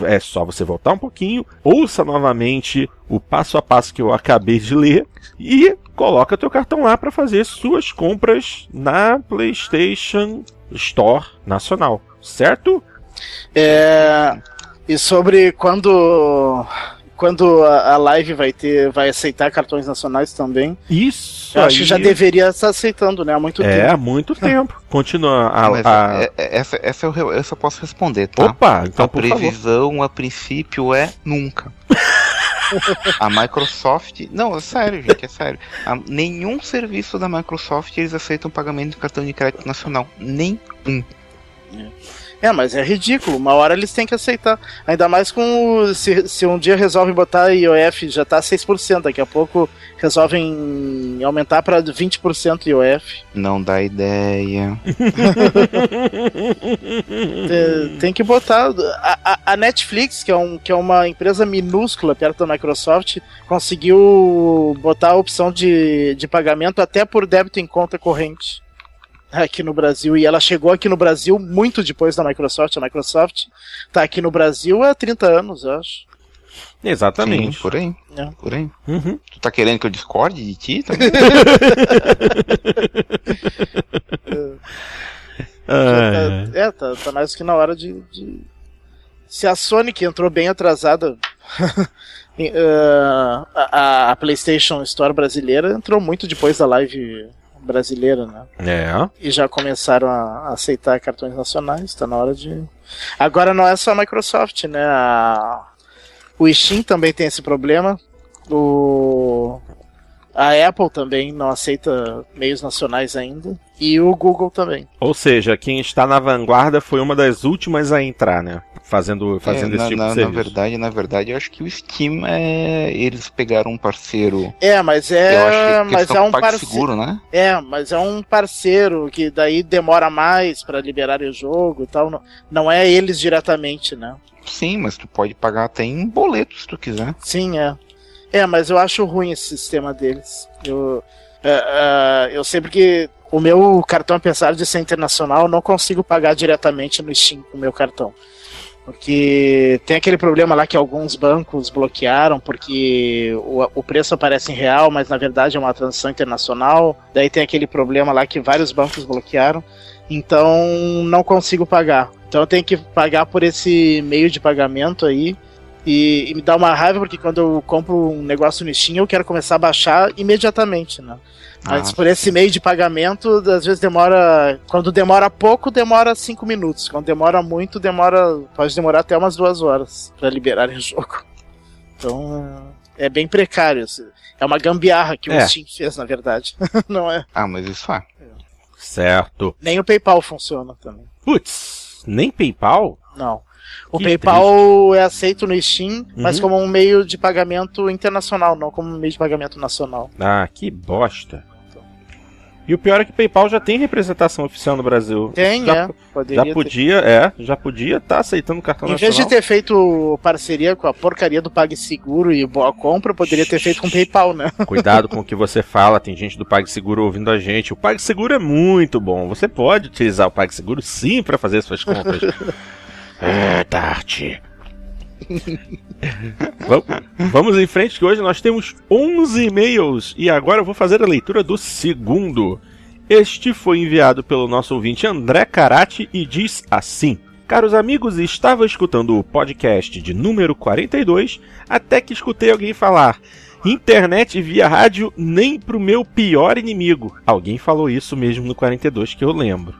É só você voltar um pouquinho, ouça novamente o passo a passo que eu acabei de ler e coloca teu cartão lá para fazer suas compras na PlayStation Store nacional, certo? É, e sobre quando quando a, a, live vai ter, vai aceitar cartões nacionais também. Isso. Eu acho que já deveria estar aceitando, né? Há muito é, tempo. É, há muito tempo. Continua a. Mas a... É, é, essa, essa eu, essa eu posso responder, tá? Opa, então. A previsão, favor. a princípio, é nunca. *laughs* a Microsoft. Não, é sério, gente, é sério. A, nenhum serviço da Microsoft eles aceitam pagamento de cartão de crédito nacional. Nenhum. É. É, mas é ridículo. Uma hora eles têm que aceitar. Ainda mais com. Se, se um dia resolvem botar IOF, já tá 6%. Daqui a pouco resolvem aumentar para 20% IOF. Não dá ideia. tem, *laughs* tem, que botar. A, a, Netflix, que é, um, que é uma empresa minúscula perto da Microsoft, conseguiu botar a opção de, de pagamento até por débito em conta corrente aqui no Brasil e ela chegou aqui no Brasil muito depois da Microsoft. A Microsoft está aqui no Brasil há 30 anos, eu acho. Exatamente. Sim, por aí. É. Por aí. Uhum. Tu tá querendo que eu discorde de ti também? *laughs* é, tá, é tá, tá, mais que na hora de, de... Se a Sony que entrou bem atrasada. *laughs* uh, a, a PlayStation Store brasileira entrou muito depois da live brasileira, né? É. E já começaram a aceitar cartões nacionais, tá na hora de. Agora não é só a Microsoft, né? A... O Steam também tem esse problema. O... A Apple também não aceita meios nacionais ainda. E o Google também. Ou seja, quem está na vanguarda foi uma das últimas a entrar, né? Fazendo, fazendo é, esse na, tipo na, de serviço. Na verdade, na verdade, eu acho que o Steam é. Eles pegaram um parceiro. É, mas é. mas é um parceiro. seguro, né? É, mas é um parceiro que daí demora mais para liberar o jogo e tal. Não, não é eles diretamente, né? Sim, mas tu pode pagar até em boleto se tu quiser. Sim, é. É, mas eu acho ruim esse sistema deles. Eu, uh, uh, eu sempre que o meu cartão, apesar de ser internacional, não consigo pagar diretamente no Steam com o meu cartão. Porque tem aquele problema lá que alguns bancos bloquearam, porque o, o preço aparece em real, mas na verdade é uma transação internacional. Daí tem aquele problema lá que vários bancos bloquearam. Então não consigo pagar. Então eu tenho que pagar por esse meio de pagamento aí. E, e, me dá uma raiva porque quando eu compro um negócio no Steam eu quero começar a baixar imediatamente, né? Mas ah, por esse meio de pagamento, às vezes demora. Quando demora pouco, demora 5 minutos. Quando demora muito, demora. Pode demorar até umas duas horas para liberar o jogo. Então é bem precário. É uma gambiarra que é. o Steam fez, na verdade. *laughs* Não é? Ah, mas isso é. Certo. Nem o PayPal funciona também. Putz, nem PayPal? Não. O que PayPal triste. é aceito no Steam, uhum. mas como um meio de pagamento internacional, não como um meio de pagamento nacional. Ah, que bosta. E o pior é que o PayPal já tem representação oficial no Brasil. Tem, já, é. Poderia já podia, ter... é, já podia estar tá aceitando cartão em nacional. Em vez de ter feito parceria com a porcaria do PagSeguro e Boa Compra, poderia ter feito com o PayPal, né? *laughs* Cuidado com o que você fala, tem gente do PagSeguro ouvindo a gente. O PagSeguro é muito bom. Você pode utilizar o PagSeguro sim para fazer suas compras. *laughs* é, Tarte. Vamos em frente que hoje nós temos 11 e-mails e agora eu vou fazer a leitura do segundo. Este foi enviado pelo nosso ouvinte André Carati e diz assim: Caros amigos, estava escutando o podcast de número 42 até que escutei alguém falar: Internet via rádio nem pro meu pior inimigo. Alguém falou isso mesmo no 42 que eu lembro.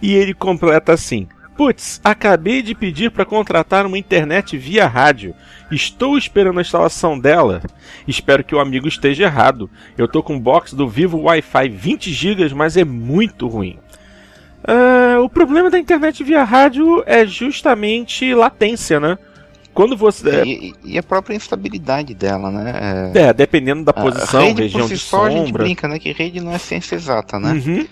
E ele completa assim: Putz, acabei de pedir para contratar uma internet via rádio. Estou esperando a instalação dela. Espero que o amigo esteja errado. Eu tô com um box do Vivo Wi-Fi 20 GB, mas é muito ruim. Uh, o problema da internet via rádio é justamente latência, né? Quando você. E, e a própria instabilidade dela, né? É, é dependendo da posição, a rede região por si de só, sombra. A gente brinca, né? Que rede não é ciência exata, né? Uhum.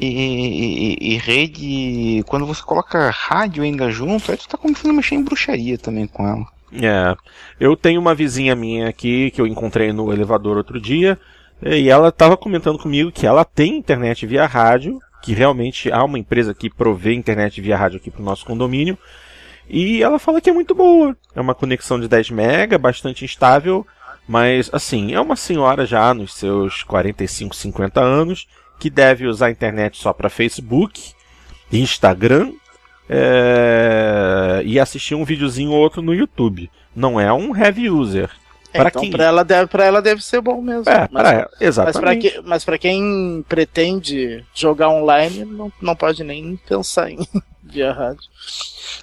E, e, e, rede, quando você coloca rádio ainda junto, aí tu tá começando a mexer em bruxaria também com ela. É, eu tenho uma vizinha minha aqui que eu encontrei no elevador outro dia, e ela estava comentando comigo que ela tem internet via rádio, que realmente há uma empresa que provê internet via rádio aqui para o nosso condomínio, e ela fala que é muito boa. É uma conexão de 10 mega, bastante instável, mas assim, é uma senhora já nos seus 45, 50 anos, que deve usar a internet só para Facebook, Instagram é, e assistir um videozinho ou outro no YouTube. Não é um heavy user. É, então quem... para ela deve ela deve ser bom mesmo. É, mas, ela, exatamente. Mas para que, quem pretende jogar online não, não pode nem pensar em *laughs* via rádio.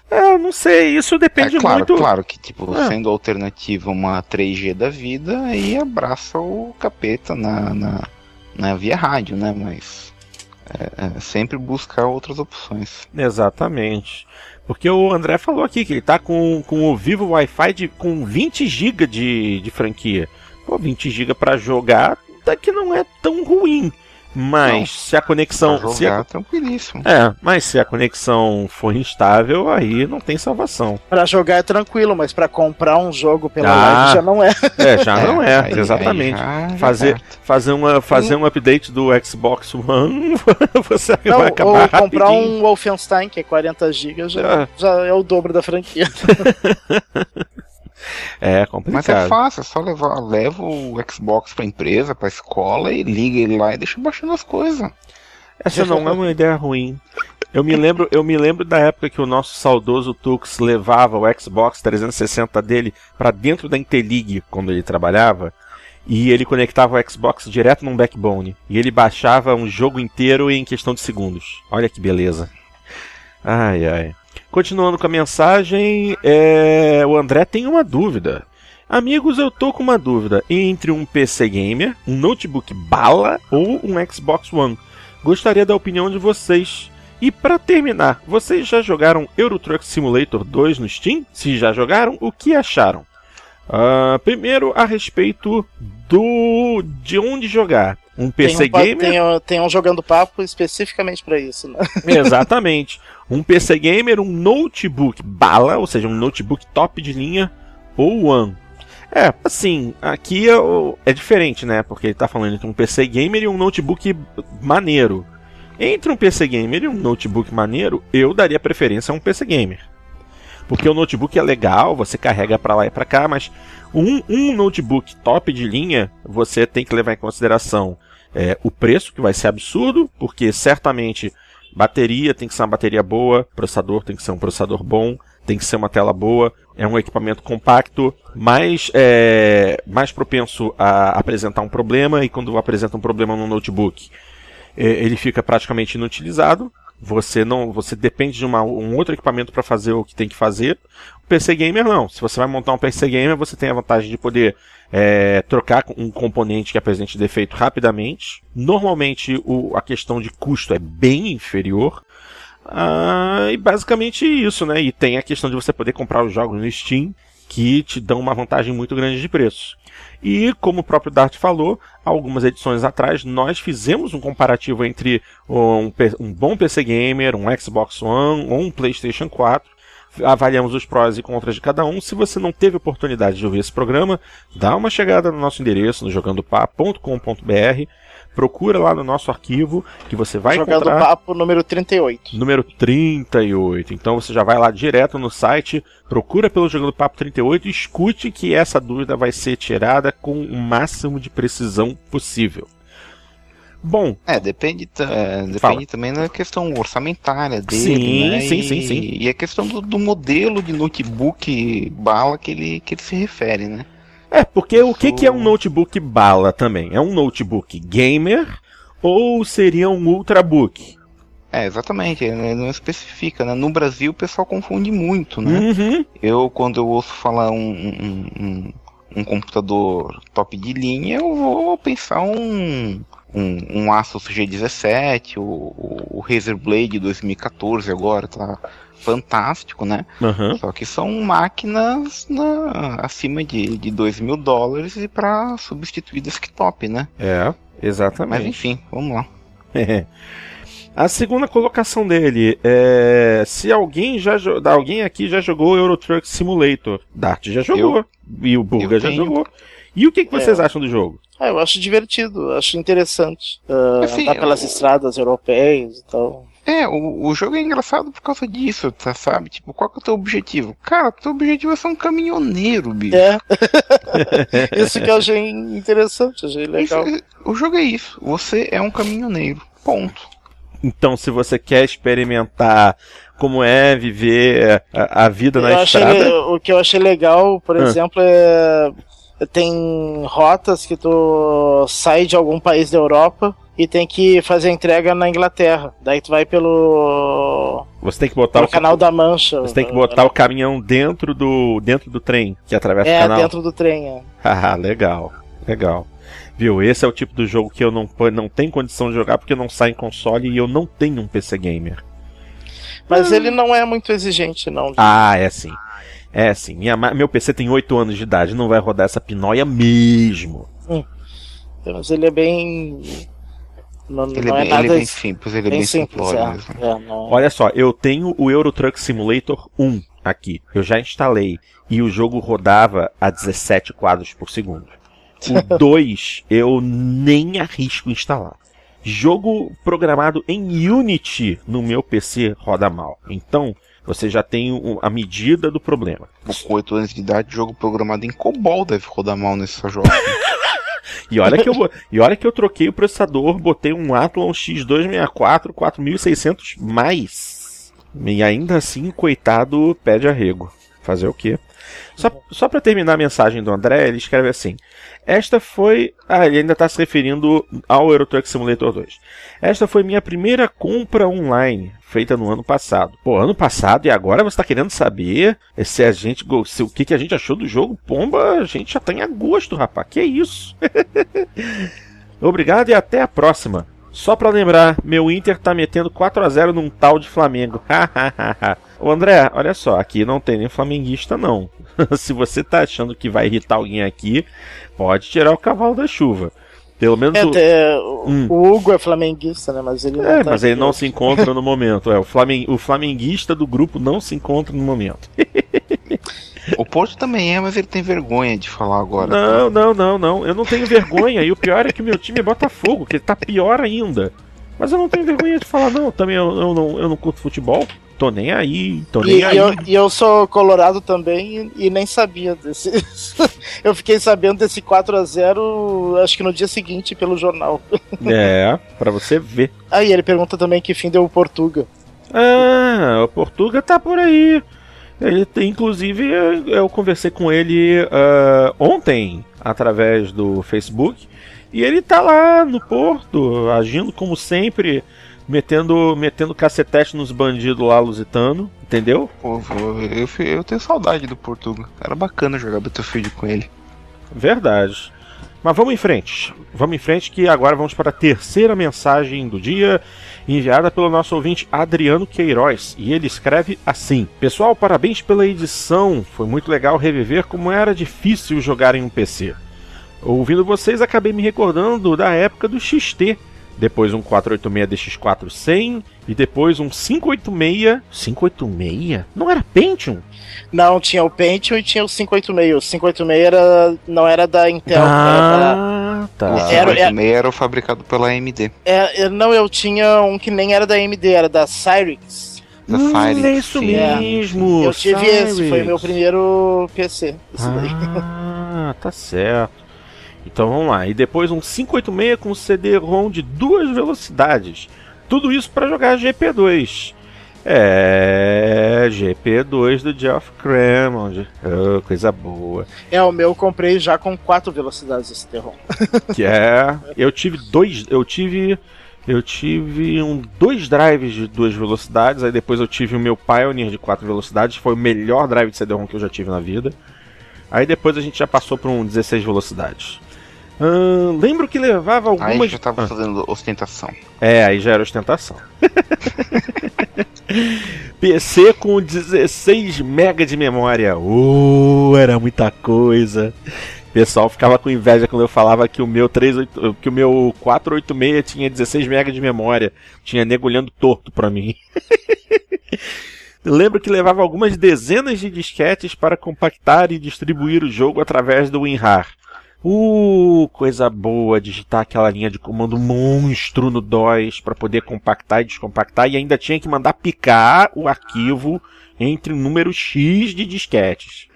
É, não sei, isso depende é, claro, muito. Claro que tipo é. sendo alternativa uma 3G da vida aí abraça o capeta na, na né, via rádio, né? Mas é, é sempre buscar outras opções. Exatamente. Porque o André falou aqui que ele tá com, com o Vivo Wi-Fi de, com 20 GB de, de franquia. Pô, 20 GB para jogar daqui não é tão ruim. Mas não, se a conexão. Jogar, se a, tranquilíssimo. É, mas se a conexão for instável, aí não tem salvação. Para jogar é tranquilo, mas para comprar um jogo pela ah, live já não é. É, já *laughs* é, não é, aí, exatamente. Aí já, fazer, já fazer, uma, fazer um update do Xbox One, *laughs* você não, vai acabar. Ou rapidinho. comprar um Wolfenstein, que é 40 GB, já, é. já é o dobro da franquia. *laughs* É complicado. Mas é fácil, é só levar, leva o Xbox pra empresa, pra escola e liga ele lá e deixa baixando as coisas. Essa não é uma ideia ruim. Eu me lembro, eu me lembro da época que o nosso saudoso Tux levava o Xbox 360 dele para dentro da Intelig quando ele trabalhava. E ele conectava o Xbox direto num backbone. E ele baixava um jogo inteiro em questão de segundos. Olha que beleza. Ai, ai. Continuando com a mensagem, é... o André tem uma dúvida. Amigos, eu tô com uma dúvida entre um PC gamer, um notebook bala ou um Xbox One. Gostaria da opinião de vocês. E para terminar, vocês já jogaram Euro Truck Simulator 2 no Steam? Se já jogaram, o que acharam? Uh, primeiro, a respeito do de onde jogar. Um PC tem um, gamer. Tem, tem um jogando papo especificamente para isso, né? Exatamente. *laughs* Um PC gamer, um notebook bala, ou seja, um notebook top de linha, ou One. É, assim, aqui é, é diferente, né? Porque ele tá falando entre um PC gamer e um notebook maneiro. Entre um PC gamer e um notebook maneiro, eu daria preferência a um PC gamer. Porque o notebook é legal, você carrega para lá e para cá, mas um, um, notebook top de linha, você tem que levar em consideração é, o preço, que vai ser absurdo, porque certamente Bateria tem que ser uma bateria boa, processador tem que ser um processador bom, tem que ser uma tela boa, é um equipamento compacto, mais, é, mais propenso a apresentar um problema, e quando apresenta um problema no notebook, é, ele fica praticamente inutilizado. Você não, você depende de uma, um outro equipamento para fazer o que tem que fazer. PC gamer não. Se você vai montar um PC gamer, você tem a vantagem de poder é, trocar um componente que apresente defeito rapidamente. Normalmente o, a questão de custo é bem inferior. Ah, e basicamente isso, né? E tem a questão de você poder comprar os jogos no Steam, que te dão uma vantagem muito grande de preço. E como o próprio Dart falou, algumas edições atrás nós fizemos um comparativo entre um, um bom PC Gamer, um Xbox One ou um PlayStation 4 avaliamos os prós e contras de cada um. Se você não teve oportunidade de ouvir esse programa, dá uma chegada no nosso endereço, no jogandopapo.com.br. Procura lá no nosso arquivo que você vai Jogando encontrar. Jogando Papo número 38. Número 38. Então você já vai lá direto no site, procura pelo Jogando Papo 38 e escute que essa dúvida vai ser tirada com o máximo de precisão possível. Bom. É, depende, é, depende também da questão orçamentária dele. Sim, né? sim, e, sim, sim. E a questão do, do, modelo de notebook bala que ele, que ele se refere, né? É, porque o que, que é um notebook bala também? É um notebook gamer ou seria um ultrabook? É, exatamente, ele não especifica, né? No Brasil o pessoal confunde muito, né? Uhum. Eu, quando eu ouço falar um, um, um, um computador top de linha, eu vou pensar um, um, um Asus G17, o, o, o Razer Blade 2014 agora, tá fantástico, né? Uhum. Só que são máquinas na, acima de, de 2 mil dólares e para substituir desktop, né? É, exatamente. Mas enfim, vamos lá. *laughs* A segunda colocação dele é se alguém já alguém aqui já jogou Euro Truck Simulator. Dart já jogou e o Burga eu já tenho. jogou. E o que, que É. vocês acham do jogo? Ah, eu acho divertido, acho interessante. Ah, Assim, andar pelas eu- estradas europeias e tal. É, o, o jogo é engraçado por causa disso, tá, sabe? Tipo, qual que é o teu objetivo? Cara, teu objetivo é ser um caminhoneiro, bicho. É. *laughs* Isso que eu achei interessante, achei legal. Isso- o jogo é isso. Você é um caminhoneiro. Ponto. Então, se você quer experimentar como é viver a, a vida na Eu achei estrada, le- o que eu achei legal, por Ah. exemplo, é tem rotas que tu sai de algum país da Europa e tem que fazer a entrega na Inglaterra. Daí tu vai pelo, você tem que botar pelo o canal da Mancha. você tem que botar o caminhão dentro do dentro do trem que atravessa o É, canal. dentro do trem. É. *laughs* Ah, legal, legal. Viu? Esse é o tipo do jogo que eu não, não tenho condição de jogar porque não sai em console e eu não tenho um PC gamer. Mas ele não é muito exigente, não. Ah, é sim. É sim. Minha, meu PC tem 8 anos de idade, não vai rodar essa pinóia mesmo. Mas ele é bem. Não, Ele, não é, é bem, nada ele é bem es- simples, ele é bem bem simples. simplório É, mesmo. é, não- Olha só, eu tenho o Euro Truck Simulator 1 aqui. Eu já instalei e o jogo rodava a 17 quadros por segundo. O *laughs* 2 eu nem arrisco instalar. Jogo programado em Unity no meu PC roda mal. Então, você já tem o- a medida do problema. Com 8 anos de idade, jogo programado em COBOL deve rodar mal nesse jogo. *laughs* E olha que eu, e olha que eu troquei o processador, botei um Athlon X264 4600 mais. E ainda assim, coitado, pede arrego. Fazer o quê? Só, só para terminar a mensagem do André, ele escreve assim: Esta foi. Ah, ele ainda está se referindo ao Euro Truck Simulator 2. Esta foi minha primeira compra online, feita no ano passado. Pô, ano passado e agora você está querendo saber se a gente. Se, o que, que a gente achou do jogo? Pomba, a gente já tá em agosto, rapaz. Que isso? *laughs* Obrigado e até a próxima. Só pra lembrar, meu Inter tá metendo 4 a 0 num tal de Flamengo. *laughs* Ô André, olha só, aqui não tem nem flamenguista não. *laughs* Se você tá achando que vai irritar alguém aqui, pode tirar o cavalo da chuva. Pelo menos É, o... o, Hum. o Hugo é flamenguista, né? Mas ele não É, tá mas ele não se encontra no momento. É, o, flamen... o flamenguista do grupo não se encontra no momento. o Porto também é, mas ele tem vergonha de falar agora. Não, não, não, não. Eu não tenho vergonha. E o pior é que o meu time é Botafogo, que tá pior ainda. Mas eu não tenho vergonha de falar, não. Também eu, eu não, eu não curto futebol. Tô nem aí, tô nem E, aí. e eu, e eu sou colorado também e, e nem sabia desse. *laughs* eu fiquei sabendo desse 4 a 0 acho que no dia seguinte pelo jornal. *laughs* É, pra você ver. Aí ele pergunta também que fim deu o Portuga. Ah, o Portuga tá por aí. Ele tem, inclusive, eu eu conversei com ele ah, ontem através do Facebook. E ele tá lá no Porto, agindo como sempre, metendo, metendo cacetete nos bandidos lá lusitano, entendeu? Pô, eu, eu, eu tenho saudade do Portugal. Era bacana jogar Battlefield com ele. Verdade. Mas vamos em frente. Vamos em frente que agora vamos para a terceira mensagem do dia, enviada pelo nosso ouvinte Adriano Queiroz. E ele escreve assim: Pessoal, parabéns pela edição. Foi muito legal reviver como era difícil jogar em um PC. Ouvindo vocês, acabei me recordando da época do XT. Depois um 486 DX4 100 e depois um 586. 586? Não era Pentium? Não, tinha o Pentium e tinha o 586. O 586 era, não era da Intel. era ah, tá. O Era- 56 era, o fabricado pela AMD. é, é, não, eu tinha um que nem era da AMD, era da Cyrix. Da Hum, Cyrix, é isso sim. mesmo. eu tive esse, foi meu primeiro PC. Ah, tá certo. Então vamos lá. E depois um 586 com CD-ROM de duas velocidades. Tudo isso para jogar GP2. É, GP2 do Geoff Crammond. Oh, coisa boa. É, o meu eu comprei já com quatro velocidades esse terror. *laughs* Que é. Eu tive dois. Eu tive. Eu tive um, dois drives de duas velocidades, aí depois eu tive o meu Pioneer de quatro velocidades, foi o melhor drive de CD-ROM que eu já tive na vida. Aí depois a gente já passou para um 16 velocidades. Hum, lembro que levava algumas. Aí já tava ah. fazendo ostentação. É, aí já era ostentação. *laughs* PC com 16 MB de memória. Uh, era muita coisa. O pessoal ficava com inveja quando eu falava que o meu 38, que o meu 486 tinha 16 MB de memória. Tinha nego olhando torto pra mim. *laughs* Lembro que levava algumas dezenas de disquetes para compactar e distribuir o jogo através do WinRAR. Uh, coisa boa, digitar aquela linha de comando monstro no DOS para poder compactar e descompactar e ainda tinha que mandar picar o arquivo entre um número X de disquetes.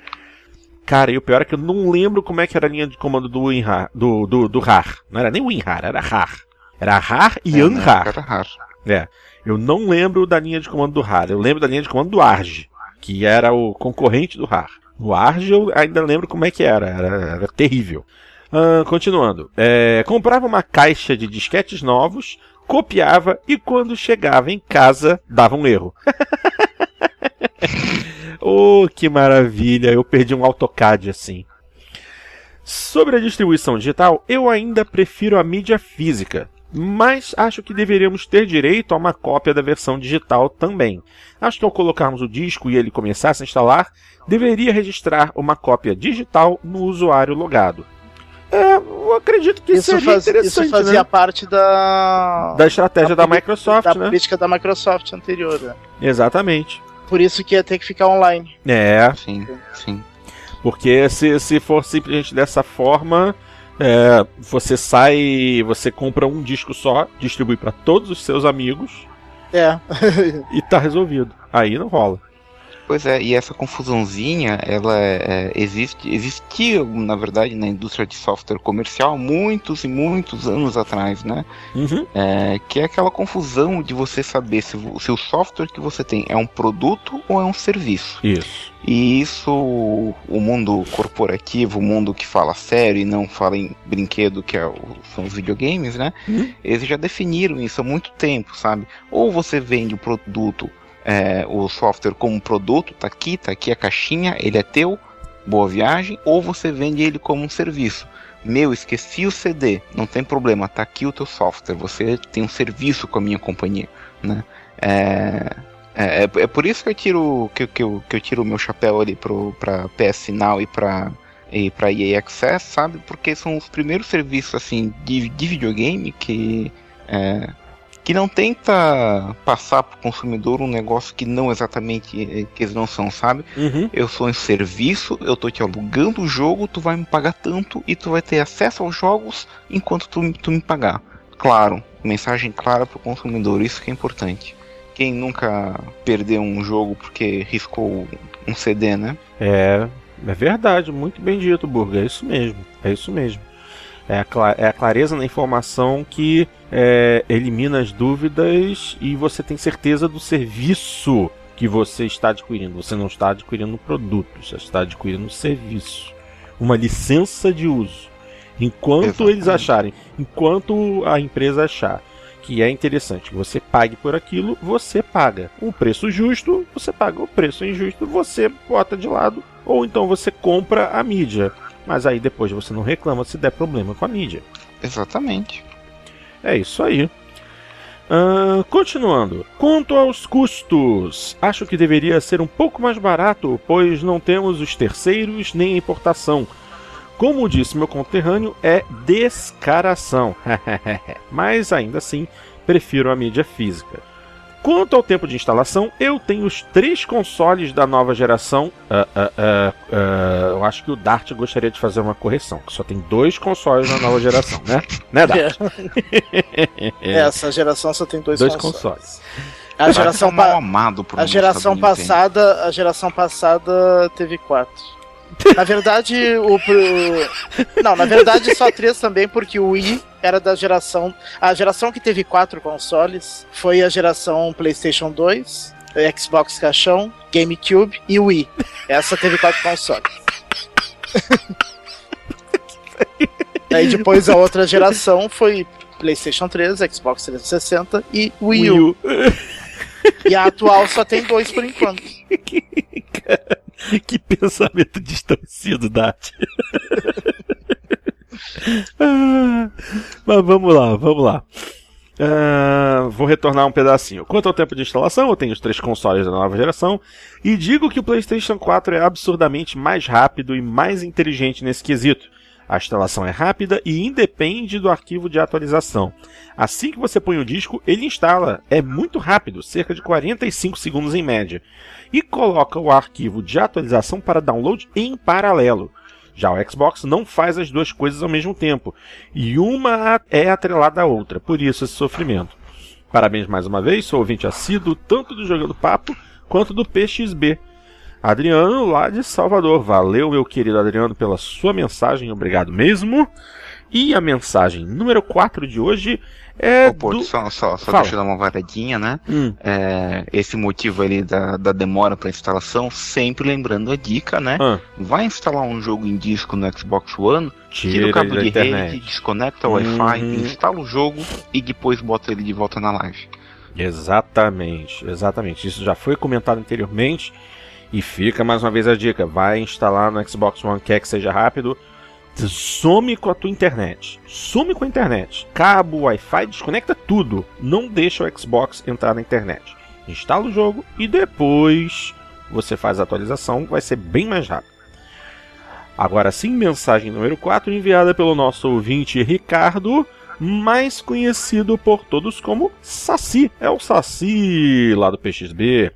Cara, e o pior é que eu não lembro como é que era a linha de comando do WinRAR, do, do, do RAR. Não era nem WinRAR, era RAR. Era RAR e é, UNRAR. Era RAR. É. Eu não lembro da linha de comando do RAR. Eu lembro da linha de comando do ARG, que era o concorrente do RAR. No Arge eu ainda lembro como é que era, era, era terrível. Uh, continuando, é, comprava uma caixa de disquetes novos, copiava e quando chegava em casa dava um erro. *laughs* oh, que maravilha! Eu perdi um AutoCAD assim. Sobre a distribuição digital, eu ainda prefiro a mídia física mas acho que deveríamos ter direito a uma cópia da versão digital também. Acho que ao colocarmos o disco e ele começasse a instalar, deveria registrar uma cópia digital no usuário logado. É, eu acredito que isso seria faz, interessante, Isso fazia né? parte da... Da estratégia da, da Microsoft, da né? política da Microsoft anterior. Né? Exatamente. Por isso que ia ter que ficar online. É. Sim, sim. Porque se, se for simplesmente dessa forma, é, você sai, você compra um disco só, distribui para todos os seus amigos. É. e tá resolvido. Aí não rola. Pois é, e essa confusãozinha, ela é, existe, existia, na verdade, na indústria de software comercial muitos e muitos anos atrás, né? Uhum. É, que é aquela confusão de você saber se, se o software que você tem é um produto ou é um serviço. Isso. E isso, o mundo corporativo, o mundo que fala sério e não fala em brinquedo, que é o, são os videogames, né? Uhum. Eles já definiram isso há muito tempo, sabe? Ou você vende o produto é, o software como produto, tá aqui, tá aqui a caixinha, ele é teu, boa viagem, ou você vende ele como um serviço. Meu, esqueci o CD, não tem problema, tá aqui o teu software, você tem um serviço com a minha companhia, né? É, é, é, é por isso que eu tiro que, que, eu, que eu tiro o meu chapéu ali pro, pra PS Now e pra, e pra EA Access, sabe? Porque são os primeiros serviços assim de, de videogame que é, que não tenta passar para o consumidor um negócio que não exatamente eh, que eles não são, sabe? Uhum. Eu sou em serviço, eu tô te alugando o jogo, tu vai me pagar tanto e tu vai ter acesso aos jogos enquanto tu, tu me pagar. Claro, mensagem clara para o consumidor, isso que é importante. Quem nunca perdeu um jogo porque riscou um CD, né? É, é verdade, muito bem dito, Burger, é isso mesmo, é isso mesmo. É a, é a clareza na informação que é, elimina as dúvidas e você tem certeza do serviço que você está adquirindo. Você não está adquirindo produto, você está adquirindo um serviço, uma licença de uso. Enquanto Exatamente. eles acharem, enquanto a empresa achar que é interessante, você pague por aquilo, você paga. O preço justo, você paga. O preço injusto, você bota de lado. Ou então você compra a mídia. Mas aí depois você não reclama se der problema com a mídia. Exatamente. É isso aí. Uh, continuando. Quanto aos custos, acho que deveria ser um pouco mais barato, pois não temos os terceiros nem a importação. Como disse meu conterrâneo, é descaração. *laughs* Mas ainda assim, prefiro a mídia física. Quanto ao tempo de instalação, eu tenho os três consoles da nova geração. Uh, uh, uh, eu acho que o Dart gostaria de fazer uma correção, que só tem dois consoles na nova geração, né? Né, Dart? É. Essa geração só tem dois, dois consoles. consoles. A geração, pa amado a geração passada, a geração passada teve quatro. *laughs* Na verdade, o. Não, na verdade só três também, porque o Wii era da geração. A geração que teve quatro consoles foi a geração PlayStation 2. Xbox Caixão, GameCube e Wii. Essa teve quatro consoles. *laughs* Aí depois a outra geração foi PlayStation 3, Xbox 360 e Wii U. E a atual só tem dois por enquanto. *laughs* que pensamento distorcido, Dati. *laughs* ah, mas vamos lá, vamos lá. Uh, vou retornar um pedacinho. Quanto ao tempo de instalação, eu tenho os três consoles da nova geração e digo que o PlayStation 4 é absurdamente mais rápido e mais inteligente nesse quesito. A instalação é rápida e independe do arquivo de atualização. Assim que você põe o disco, ele instala. É muito rápido, cerca de 45 segundos em média. E coloca o arquivo de atualização para download em paralelo. Já o Xbox não faz as duas coisas ao mesmo tempo, e uma é atrelada à outra, por isso esse sofrimento. Parabéns mais uma vez, sou ouvinte assíduo tanto do Jogando Papo quanto do PXB. Adriano, lá de Salvador. Valeu, meu querido Adriano, pela sua mensagem, obrigado mesmo. E a mensagem número 4 de hoje é. Ô, Porto, do... só, só, só deixa eu dar uma varadinha, né? Hum. É, esse motivo ali da, da demora para instalação, sempre lembrando a dica, né? Ah. Vai instalar um jogo em disco no Xbox One, tira, tira o cabo de rede, desconecta o uhum. Wi-Fi, instala o jogo e depois bota ele de volta na live. Exatamente, exatamente. Isso já foi comentado anteriormente. E fica mais uma vez a dica: vai instalar no Xbox One, quer que seja rápido. Some com a tua internet. Some com a internet. Cabo, Wi-Fi, desconecta tudo. Não deixa o Xbox entrar na internet. Instala o jogo e depois você faz a atualização, vai ser bem mais rápido. Agora sim, mensagem número 4 enviada pelo nosso ouvinte Ricardo, mais conhecido por todos como Saci. É o Saci lá do PXB.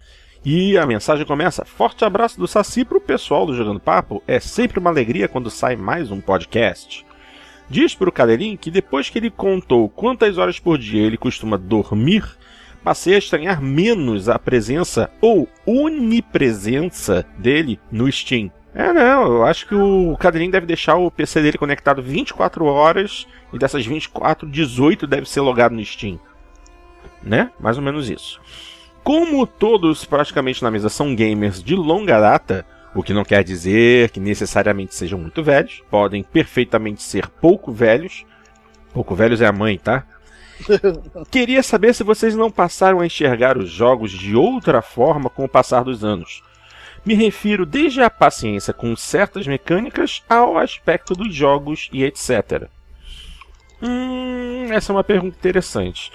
E a mensagem começa: Forte abraço do Saci pro pessoal do Jogando Papo. É sempre uma alegria quando sai mais um podcast. Diz pro Cadelinho que depois que ele contou quantas horas por dia ele costuma dormir, passei a estranhar menos a presença ou onipresença dele no Steam. É, não, eu acho que o Cadelinho deve deixar o PC dele conectado 24 horas e dessas 24, 18 deve ser logado no Steam. Né? Mais ou menos isso. Como todos praticamente na mesa são gamers de longa data, o que não quer dizer que necessariamente sejam muito velhos, podem perfeitamente ser pouco velhos. Pouco velhos é a mãe, tá? *laughs* Queria saber se vocês não passaram a enxergar os jogos de outra forma com o passar dos anos. Me refiro desde a paciência com certas mecânicas ao aspecto dos jogos e etc. Hum, essa é uma pergunta interessante.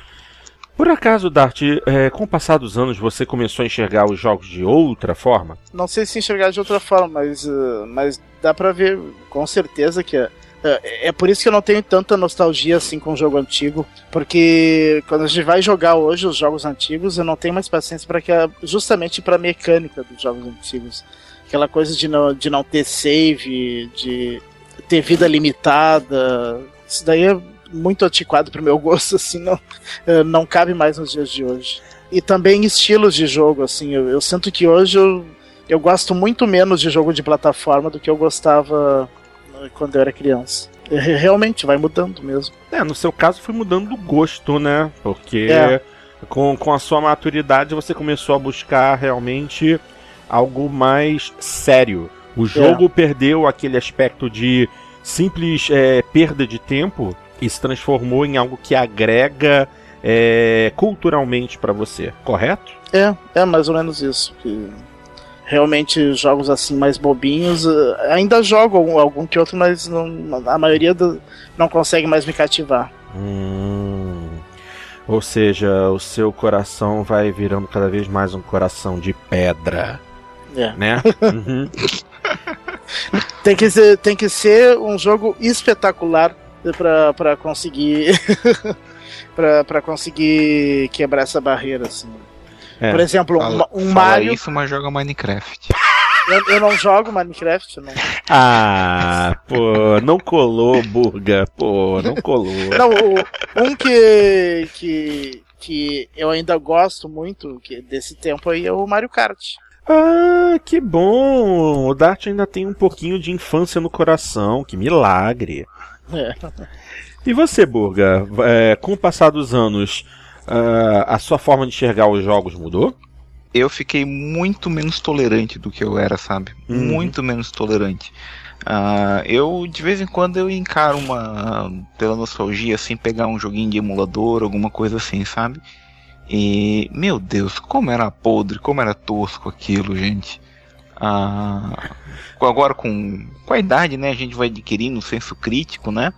Por acaso, Dart, é, com o passar dos anos você começou a enxergar os jogos de outra forma? Não sei se enxergar de outra forma, mas, uh, mas dá pra ver com certeza que uh, é por isso que eu não tenho tanta nostalgia assim com o jogo antigo, porque quando a gente vai jogar hoje os jogos antigos, eu não tenho mais paciência para que justamente para mecânica dos jogos antigos, aquela coisa de não, de não ter save, de ter vida limitada, isso daí é muito antiquado pro meu gosto, *laughs* assim, não, eh, não cabe mais nos dias de hoje. E também estilos de jogo, assim, eu, eu sinto que hoje eu, eu gosto muito menos de jogo de plataforma do que eu gostava eh, quando eu era criança. Realmente, vai mudando mesmo. É, no seu caso foi mudando o gosto, né? Porque é. com, com a sua maturidade você começou a buscar realmente algo mais sério. O jogo é. perdeu aquele aspecto de simples é, perda de tempo e se transformou em algo que agrega é, culturalmente para você, correto? É, é mais ou menos isso. Que realmente jogos assim mais bobinhos eh, ainda jogo algum, algum que outro, mas não, a maioria do, não consegue mais me cativar. Hum, ou seja, o seu coração vai virando cada vez mais um coração de pedra. É. Né? *laughs* Uhum. tem, que ser, tem que ser um jogo espetacular para conseguir *laughs* para conseguir quebrar essa barreira assim. É, Por exemplo, fala, um, um Mario isso, mas joga Minecraft. *laughs* Eu, eu, não jogo Minecraft, não. Ah, pô, não colou, Burga, pô, não colou. Não, o, um que, que, que eu ainda gosto muito que desse tempo aí é o Mario Kart. Ah, que bom! O Dart ainda tem um pouquinho de infância no coração, que milagre. É. E você, Burga, é, com o passar dos anos, uh, a sua forma de enxergar os jogos mudou? eu fiquei muito menos tolerante do que eu era, sabe? Uhum. Muito menos tolerante. Ah, eu de vez em quando eu encaro uma pela nostalgia assim pegar um joguinho de emulador, alguma coisa assim, sabe? E meu Deus, como era podre, como era tosco aquilo, gente. Agora com, com a idade, né, a gente vai adquirindo um senso crítico, né?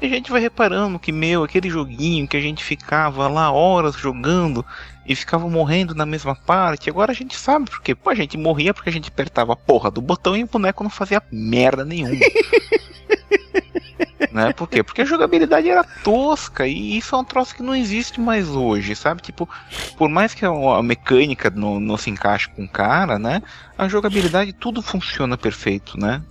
E a gente vai reparando que, meu, aquele joguinho que a gente ficava lá horas jogando e ficava morrendo na mesma parte, agora a gente sabe porque, pô, a gente morria porque a gente apertava a porra do botão e o boneco não fazia merda nenhuma. *laughs* né? Por quê? Porque a jogabilidade era tosca e isso é um troço que não existe mais hoje, sabe? Tipo, por mais que a mecânica não, não se encaixe com o cara, né? A jogabilidade tudo funciona perfeito, né?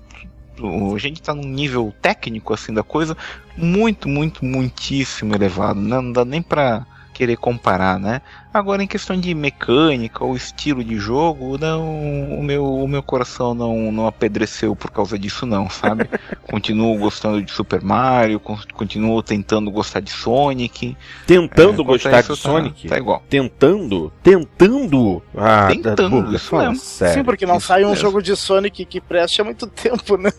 A gente tá num nível técnico assim da coisa muito, muito, muitíssimo elevado, né? Não dá nem pra querer comparar, né? Agora em questão de mecânica ou estilo de jogo, não, o meu, o meu coração não, não apedreceu por causa disso não, sabe? *laughs* continuo gostando de Super Mario, continuo tentando gostar de Sonic. Tentando é, gostar de tá, Sonic? Tá igual. Tentando? Tentando? Ah, tentando, da, isso mesmo. Sério, Sim, porque não sai um mesmo. jogo de Sonic que preste há muito tempo, né?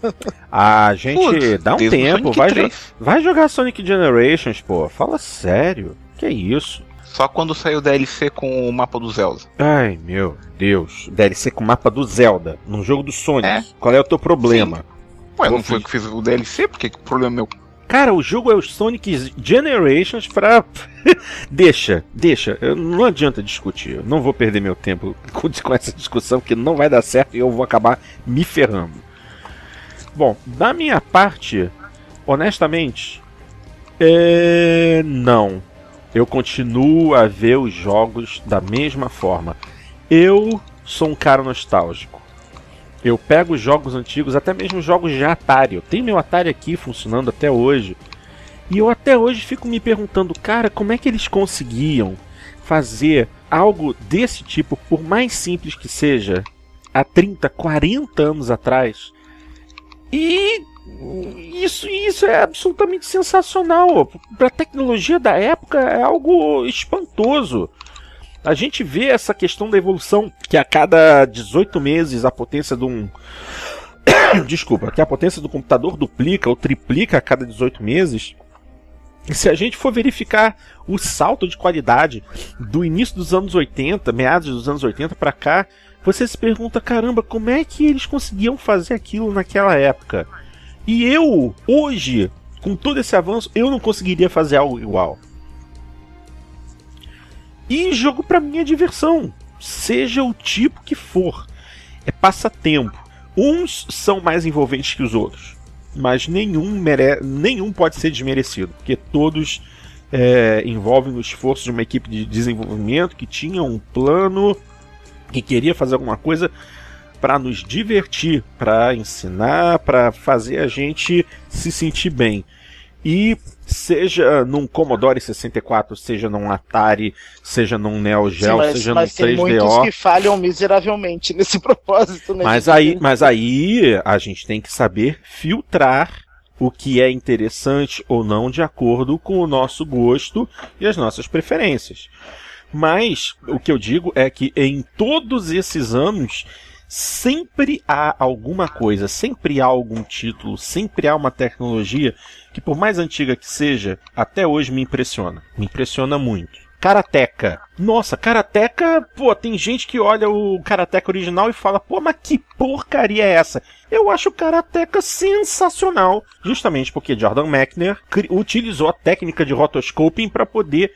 Ah, gente, Putz, dá um tempo. Vai, jo vai jogar Sonic Generations, pô. Fala sério. Que isso? Só quando saiu o DLC com o mapa do Zelda. Ai, meu Deus. DLC com o mapa do Zelda. Num jogo do Sonic. É. Qual é o teu problema? Sim. Ué, não foi que fiz o DLC? Por que o problema é meu? Cara, o jogo é o Sonic Generations pra. *laughs* deixa, deixa. Não adianta discutir. Eu não vou perder meu tempo com essa discussão, que não vai dar certo e eu vou acabar me ferrando. Bom, da minha parte, honestamente, é... não eu continuo a ver os jogos da mesma forma. Eu sou um cara nostálgico. Eu pego os jogos antigos, até mesmo jogos de Atari. Eu tenho meu Atari aqui funcionando até hoje. E eu até hoje fico me perguntando, cara, como é que eles conseguiam fazer algo desse tipo, por mais simples que seja, há 30, 40 anos atrás? E isso, isso é absolutamente sensacional. Para a tecnologia da época é algo espantoso. A gente vê essa questão da evolução que a cada 18 meses a potência de um *coughs* desculpa, que a potência do computador duplica ou triplica a cada 18 meses. E se a gente for verificar o salto de qualidade do início dos anos 80, meados dos anos 80 para cá, você se pergunta, caramba, como é que eles conseguiam fazer aquilo naquela época? E eu, hoje, com todo esse avanço, eu não conseguiria fazer algo igual. E jogo para mim é diversão, seja o tipo que for. É passatempo. Uns são mais envolventes que os outros, mas nenhum, mere... nenhum pode ser desmerecido, porque todos é, envolvem o esforço de uma equipe de desenvolvimento que tinha um plano, que queria fazer alguma coisa para nos divertir, para ensinar, para fazer a gente se sentir bem. E seja num Commodore 64, seja num Atari, seja num Neo Geo, mas, seja mas num 3DO. Tem muitos que falham miseravelmente *laughs* nesse propósito, né? Mas aí, mas aí a gente tem que saber filtrar o que é interessante ou não de acordo com o nosso gosto e as nossas preferências. Mas o que eu digo é que em todos esses anos sempre há alguma coisa, sempre há algum título, sempre há uma tecnologia que, por mais antiga que seja, até hoje me impressiona. Me impressiona muito. Karateka. Nossa, Karateka, pô, tem gente que olha o Karateka original e fala, pô, mas que porcaria é essa? Eu acho o Karateka sensacional, justamente porque Jordan Mechner utilizou a técnica de rotoscoping para poder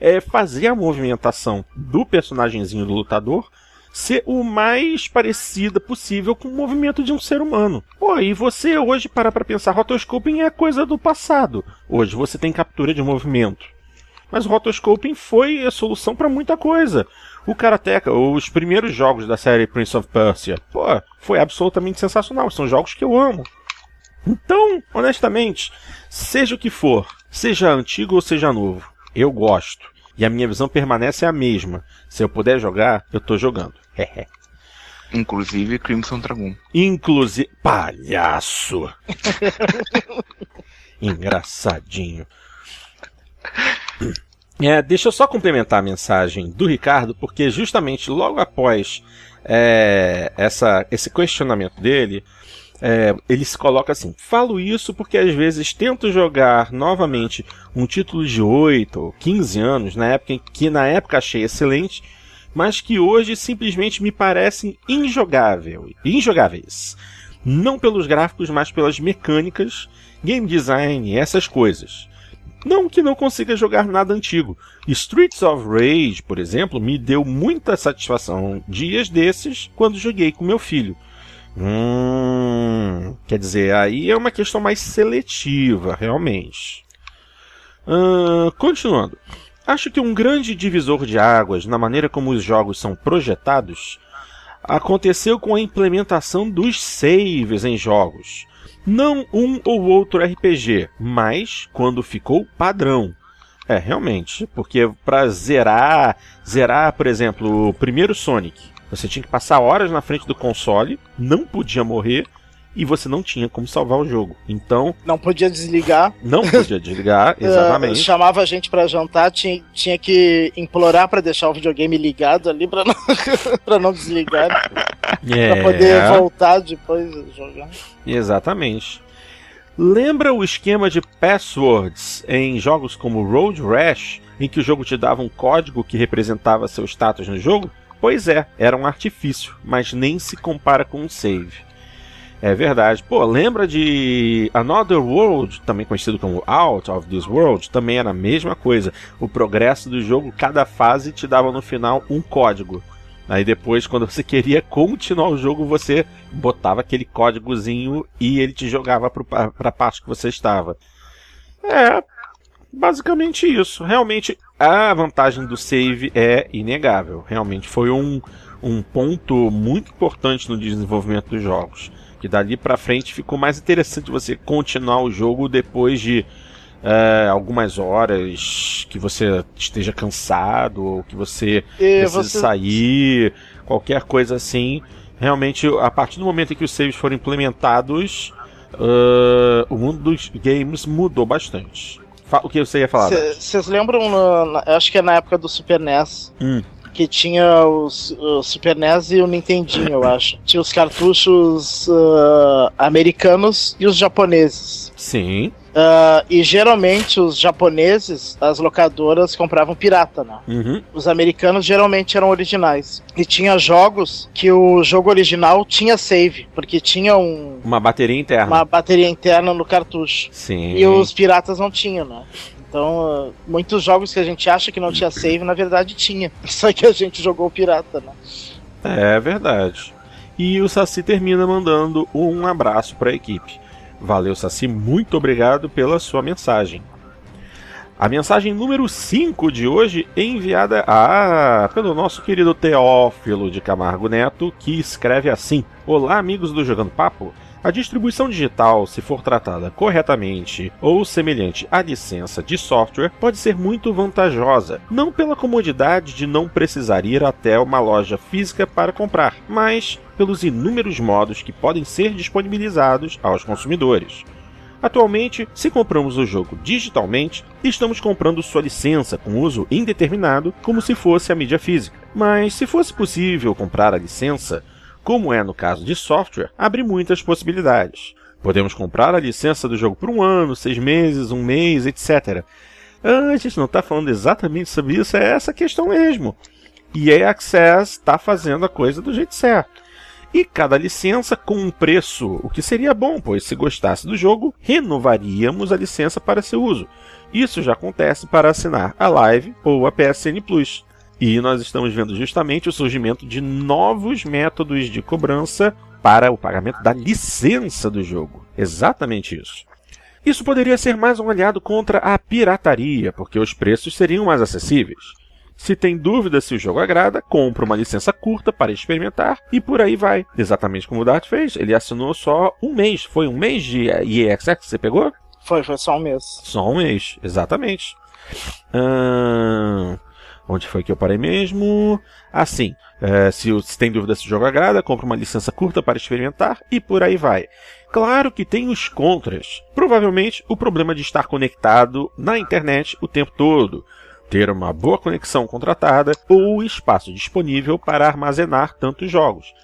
é, fazer a movimentação do personagemzinho do lutador ser o mais parecida possível com o movimento de um ser humano. Pô, e você hoje para pra pensar, rotoscoping é coisa do passado. Hoje você tem captura de movimento. Mas o rotoscoping foi a solução para muita coisa. O Karateka, os primeiros jogos da série Prince of Persia, pô, foi absolutamente sensacional. São jogos que eu amo. Então, honestamente, seja o que for, seja antigo ou seja novo, eu gosto. E a minha visão permanece a mesma. Se eu puder jogar, eu tô jogando. Inclusive Crimson Dragon. Inclusive. Palhaço! *laughs* Engraçadinho. É, deixa eu só complementar a mensagem do Ricardo, porque justamente logo após é, essa, esse questionamento dele, é, ele se coloca assim: falo isso porque às vezes tento jogar novamente um título de 8 ou 15 anos, na época que na época achei excelente, mas que hoje simplesmente me parecem injogável, injogáveis. Não pelos gráficos, mas pelas mecânicas, game design, essas coisas. Não que não consiga jogar nada antigo. Streets of Rage, por exemplo, me deu muita satisfação dias desses quando joguei com meu filho. Hum, quer dizer, aí é uma questão mais seletiva, realmente. Uh, continuando. Acho que um grande divisor de águas na maneira como os jogos são projetados aconteceu com a implementação dos saves em jogos. Não um ou outro RPG, mas quando ficou padrão. É, realmente, porque para zerar, zerar, por exemplo, o primeiro Sonic, você tinha que passar horas na frente do console, não podia morrer e você não tinha como salvar o jogo. Então. Não podia desligar. Não podia desligar, *laughs* exatamente. Uh, chamava a gente para jantar, tinha, tinha que implorar para deixar o videogame ligado ali para não, *laughs* pra não desligar. É. Pra poder voltar depois jogar. Exatamente. Lembra o esquema de passwords em jogos como Road Rash, em que o jogo te dava um código que representava seu status no jogo? Pois é, era um artifício, mas nem se compara com um save. É verdade. Pô, lembra de Another World, também conhecido como Out of This World? Também era a mesma coisa. O progresso do jogo, cada fase te dava no final um código. Aí depois, quando você *laughs* queria continuar o jogo, você botava aquele códigozinho e ele te jogava para a parte que você estava. É, basicamente isso. Realmente, a vantagem do save é inegável. Realmente foi um, um ponto muito importante no desenvolvimento dos jogos que dali para frente ficou mais interessante você continuar o jogo depois de é, algumas horas que você esteja cansado ou que você e precise você... sair, qualquer coisa assim. Realmente, a partir do momento em que os saves foram implementados, uh, o mundo dos games mudou bastante. O que você ia falar? Vocês lembram, no, acho que é na época do Super NES, hum que tinha os, o Super NES e o Nintendinho, eu acho. Tinha os cartuchos uh, americanos e os japoneses. Sim. Uh, e geralmente os japoneses, as locadoras compravam pirata, né? Uhum. Os americanos geralmente eram originais. E tinha jogos que o jogo original tinha save, porque tinha um. Uma bateria interna. Uma bateria interna no cartucho. Sim. E os piratas não tinham, né? Então, muitos jogos que a gente acha que não tinha save, na verdade tinha. *laughs* Só que a gente jogou pirata, né? É verdade. E o Saci termina mandando um abraço para a equipe. Valeu, Saci, muito obrigado pela sua mensagem. A mensagem número 5 de hoje é enviada a, pelo nosso querido Teófilo de Camargo Neto, que escreve assim: Olá, amigos do Jogando Papo. A distribuição digital, se for tratada corretamente ou semelhante à licença de software, pode ser muito vantajosa, não pela comodidade de não precisar ir até uma loja física para comprar, mas pelos inúmeros modos que podem ser disponibilizados aos consumidores. Atualmente, se compramos o jogo digitalmente, estamos comprando sua licença com uso indeterminado, como se fosse a mídia física. Mas se fosse possível comprar a licença, como é no caso de software, abre muitas possibilidades. Podemos comprar a licença do jogo por um ano, seis meses, um mês, etc. Ah, a gente não está falando exatamente sobre isso, é essa questão mesmo. E a Access está fazendo a coisa do jeito certo. E cada licença com um preço, o que seria bom, pois se gostasse do jogo, renovaríamos a licença para seu uso. Isso já acontece para assinar a Live ou a PSN Plus. E nós estamos vendo justamente o surgimento de novos métodos de cobrança para o pagamento da licença do jogo. Exatamente isso. Isso poderia ser mais um aliado contra a pirataria, porque os preços seriam mais acessíveis. Se tem dúvida se o jogo agrada, compra uma licença curta para experimentar e por aí vai. Exatamente como o Dart fez. Ele assinou só um mês. Foi um mês de EXX que você pegou? Foi, foi só um mês. Só um mês, exatamente. Hum... Onde foi que eu parei mesmo? Assim, é, se, se tem dúvida se o jogo agrada, compra uma licença curta para experimentar e por aí vai. Claro que tem os contras. Provavelmente o problema de estar conectado na internet o tempo todo. ter uma boa conexão contratada ou espaço disponível para armazenar tantos jogos.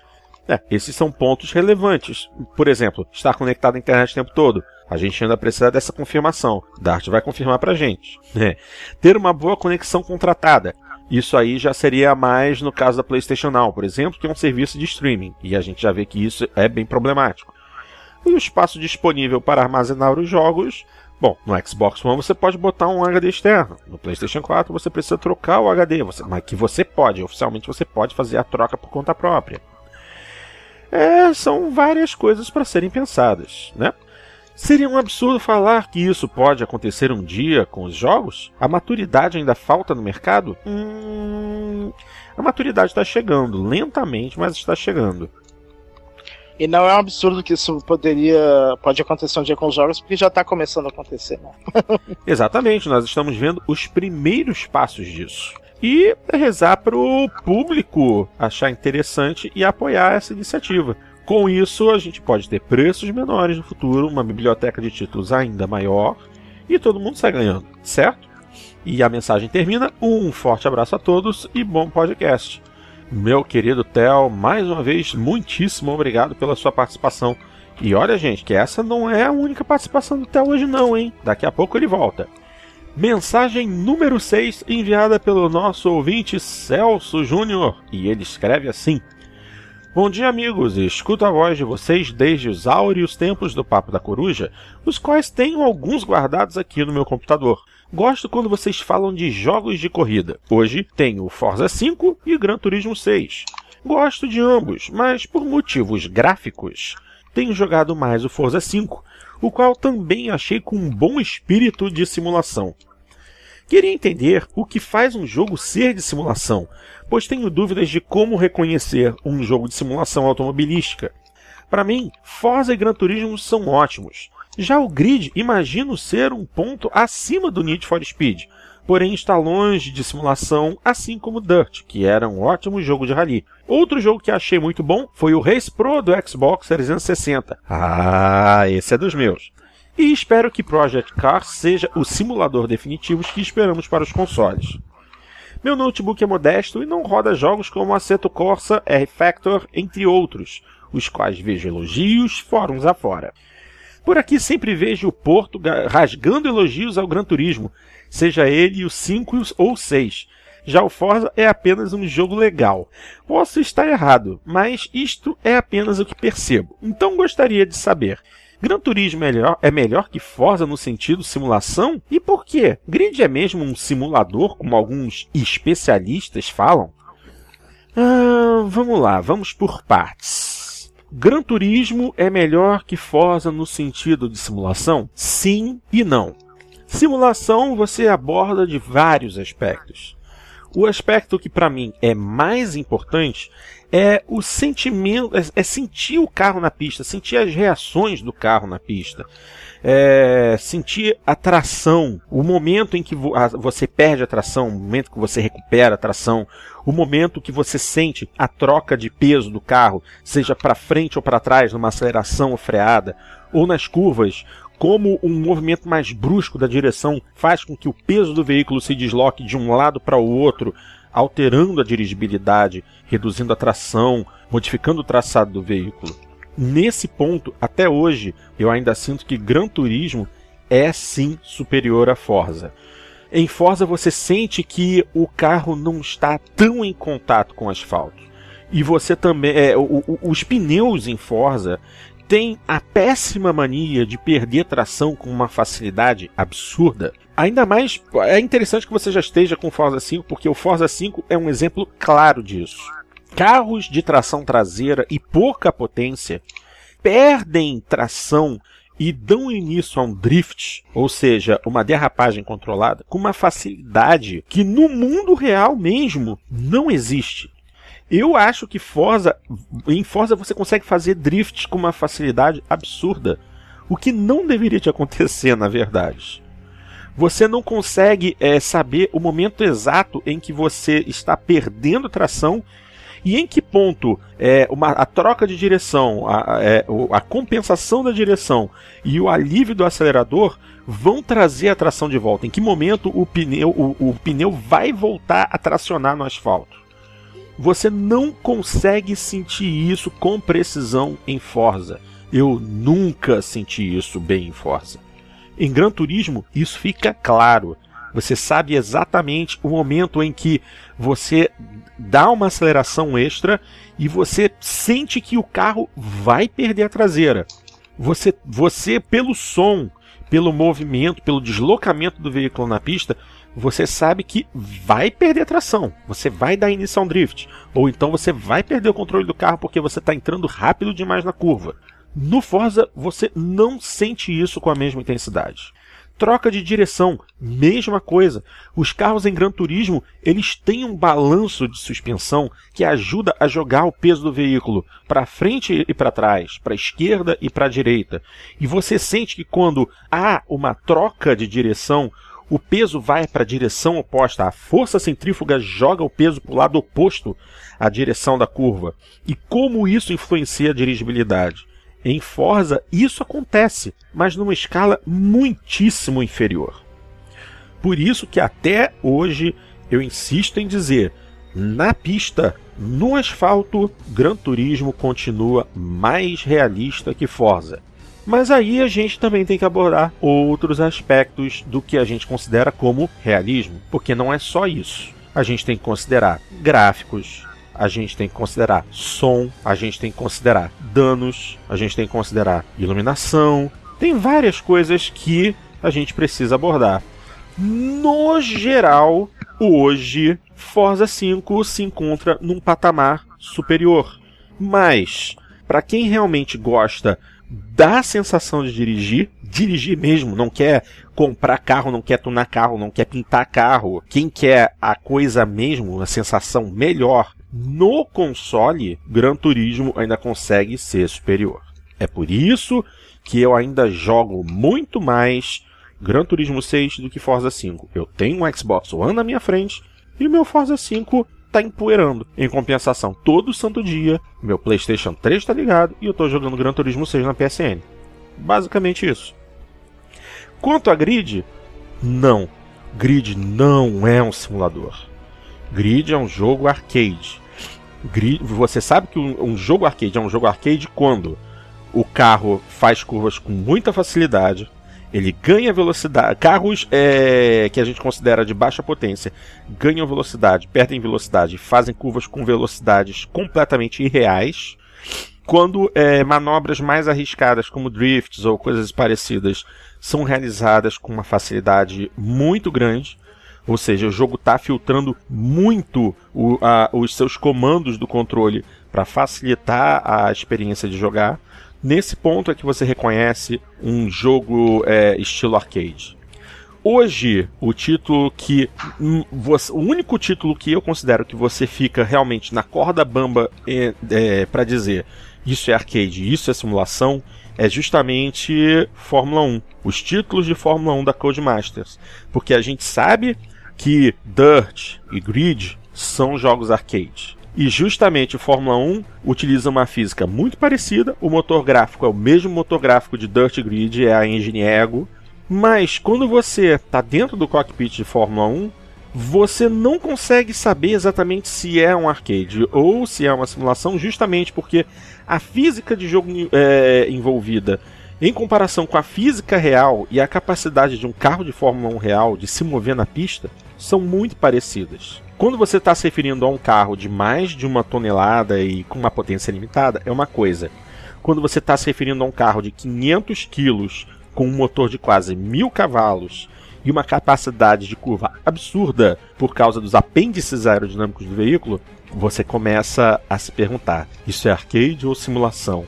É, esses são pontos relevantes. Por exemplo, estar conectado à internet o tempo todo. A gente ainda precisa dessa confirmação. Dart vai confirmar pra gente. É. Ter uma boa conexão contratada. Isso aí já seria mais no caso da PlayStation Now, por exemplo, que é um serviço de streaming. E a gente já vê que isso é bem problemático. E o espaço disponível para armazenar os jogos. Bom, no Xbox One você pode botar um HD externo. No PlayStation 4 você precisa trocar o HD, você, mas que você pode, oficialmente você pode fazer a troca por conta própria. É, são várias coisas para serem pensadas, né? Seria um absurdo falar que isso pode acontecer um dia com os jogos? A maturidade ainda falta no mercado? Hum, a maturidade está chegando, lentamente, mas está chegando. E não é um absurdo que isso poderia pode acontecer um dia com os jogos, porque já está começando a acontecer. Né? *laughs* Exatamente, nós estamos vendo os primeiros passos disso. E rezar para o público achar interessante e apoiar essa iniciativa. Com isso, a gente pode ter preços menores no futuro, uma biblioteca de títulos ainda maior e todo mundo sai ganhando, certo? E a mensagem termina: um forte abraço a todos e bom podcast. Meu querido Theo, mais uma vez, muitíssimo obrigado pela sua participação. E olha, gente, que essa não é a única participação do Theo hoje, não, hein? Daqui a pouco ele volta. Mensagem número 6 enviada pelo nosso ouvinte Celso Júnior. E ele escreve assim: Bom dia, amigos. Escuto a voz de vocês desde os áureos tempos do Papo da Coruja, os quais tenho alguns guardados aqui no meu computador. Gosto quando vocês falam de jogos de corrida. Hoje tenho Forza 5 e Gran Turismo 6. Gosto de ambos, mas por motivos gráficos, tenho jogado mais o Forza 5, o qual também achei com um bom espírito de simulação. Queria entender o que faz um jogo ser de simulação, pois tenho dúvidas de como reconhecer um jogo de simulação automobilística. Para mim, Forza e Gran Turismo são ótimos. Já o Grid imagino ser um ponto acima do Need for Speed, porém está longe de simulação, assim como Dirt, que era um ótimo jogo de rally. Outro jogo que achei muito bom foi o Race Pro do Xbox 360. Ah, esse é dos meus e espero que Project Cars seja o simulador definitivo que esperamos para os consoles. Meu notebook é modesto e não roda jogos como Assetto Corsa, R-Factor, entre outros, os quais vejo elogios fóruns afora. Por aqui sempre vejo o Porto rasgando elogios ao Gran Turismo, seja ele o 5 ou 6. Já o Forza é apenas um jogo legal. Posso estar errado, mas isto é apenas o que percebo. Então gostaria de saber Gran Turismo é melhor, é melhor que Forza no sentido simulação? E por quê? Grid é mesmo um simulador, como alguns especialistas falam? Ah, vamos lá, vamos por partes. Gran Turismo é melhor que Forza no sentido de simulação? Sim e não. Simulação você aborda de vários aspectos. O aspecto que para mim é mais importante é o sentimento, é, é, sentir o carro na pista, sentir as reações do carro na pista. É, sentir a tração, o momento em que vo você perde a tração, o momento que você recupera a tração, o momento que você sente a troca de peso do carro, seja para frente ou para trás, numa aceleração ou freada, ou nas curvas, como um movimento mais brusco da direção faz com que o peso do veículo se desloque de um lado para o outro, alterando a dirigibilidade, reduzindo a tração, modificando o traçado do veículo. Nesse ponto, até hoje, eu ainda sinto que Gran Turismo é sim superior a Forza. Em Forza você sente que o carro não está tão em contato com o asfalto. E você também. É, o, o, os pneus em Forza têm a péssima mania de perder tração com uma facilidade absurda. Ainda mais, é interessante que você já esteja com o Forza 5, porque o Forza 5 é um exemplo claro disso. Carros de tração traseira e pouca potência perdem tração e dão início a um drift, ou seja, uma derrapagem controlada, com uma facilidade que no mundo real mesmo não existe. Eu acho que Forza, em Forza você consegue fazer drifts com uma facilidade absurda, o que não deveria te acontecer na verdade você não consegue é, saber o momento exato em que você está perdendo tração E em que ponto é, uma, a troca de direção, a, é, a compensação da direção e o alívio do acelerador vão trazer a tração de volta? Em que momento o pneu, o, o pneu vai voltar a tracionar no asfalto? Você não consegue sentir isso com precisão em Forza. Eu nunca senti isso bem em Forza. Em Gran Turismo, isso fica claro. Você sabe exatamente o momento em que você dá uma aceleração extra e você sente que o carro vai perder a traseira. Você, você pelo som, pelo movimento, pelo deslocamento do veículo na pista, você sabe que vai perder tração. Você vai dar inicial drift. Ou então você vai perder o controle do carro porque você está entrando rápido demais na curva. No Forza, você não sente isso com a mesma intensidade. Troca de direção, mesma coisa. Os carros em Gran Turismo, eles têm um balanço de suspensão que ajuda a jogar o peso do veículo para frente e para trás, para a esquerda e para a direita. E você sente que quando há uma troca de direção, o peso vai para a direção oposta. A força centrífuga joga o peso para o lado oposto à direção da curva. E como isso influencia a dirigibilidade? Em Forza, isso acontece, mas numa escala muitíssimo inferior. Por isso que até hoje eu insisto em dizer, na pista, no asfalto, Gran Turismo continua mais realista que Forza. Mas aí a gente também tem que abordar outros aspectos do que a gente considera como realismo, porque não é só isso. A gente tem que considerar gráficos, a gente tem que considerar som, a gente tem que considerar danos, a gente tem que considerar iluminação. Tem várias coisas que a gente precisa abordar. No geral, hoje, Forza 5 se encontra num patamar superior. Mas, para quem realmente gosta da sensação de dirigir, dirigir mesmo, não quer comprar carro, não quer tunar carro, não quer pintar carro. Quem quer a coisa mesmo, a sensação melhor no console, Gran Turismo ainda consegue ser superior. É por isso que eu ainda jogo muito mais Gran Turismo 6 do que Forza 5. Eu tenho um Xbox One na minha frente e o meu Forza 5 tá empoeirando. Em compensação, todo santo dia, meu PlayStation 3 tá ligado e eu tô jogando Gran Turismo 6 na PSN. Basicamente isso. Quanto a Grid, não. Grid não é um simulador. Grid é um jogo arcade. Grid, você sabe que um, um jogo arcade é um jogo arcade quando o carro faz curvas com muita facilidade, ele ganha velocidade. Carros é, que a gente considera de baixa potência ganham velocidade, perdem velocidade, fazem curvas com velocidades completamente irreais. Quando é, manobras mais arriscadas, como drifts ou coisas parecidas, são realizadas com uma facilidade muito grande. Ou seja, o jogo está filtrando muito o, a, os seus comandos do controle para facilitar a experiência de jogar. Nesse ponto é que você reconhece um jogo é, estilo arcade. Hoje, o título que. Hum, você, o único título que eu considero que você fica realmente na corda bamba é, é, para dizer isso é arcade, isso é simulação, é justamente Fórmula 1. Os títulos de Fórmula 1 da Codemasters. Porque a gente sabe que Dirt e Grid são jogos arcade. E justamente o Fórmula 1 utiliza uma física muito parecida. O motor gráfico é o mesmo motor gráfico de Dirt Grid, é a engine Ego. Mas quando você está dentro do cockpit de Fórmula 1, você não consegue saber exatamente se é um arcade ou se é uma simulação, justamente porque a física de jogo é, envolvida em comparação com a física real e a capacidade de um carro de Fórmula 1 real de se mover na pista, são muito parecidas. Quando você está se referindo a um carro de mais de uma tonelada e com uma potência limitada, é uma coisa. Quando você está se referindo a um carro de 500 quilos com um motor de quase mil cavalos e uma capacidade de curva absurda por causa dos apêndices aerodinâmicos do veículo, você começa a se perguntar: isso é arcade ou simulação?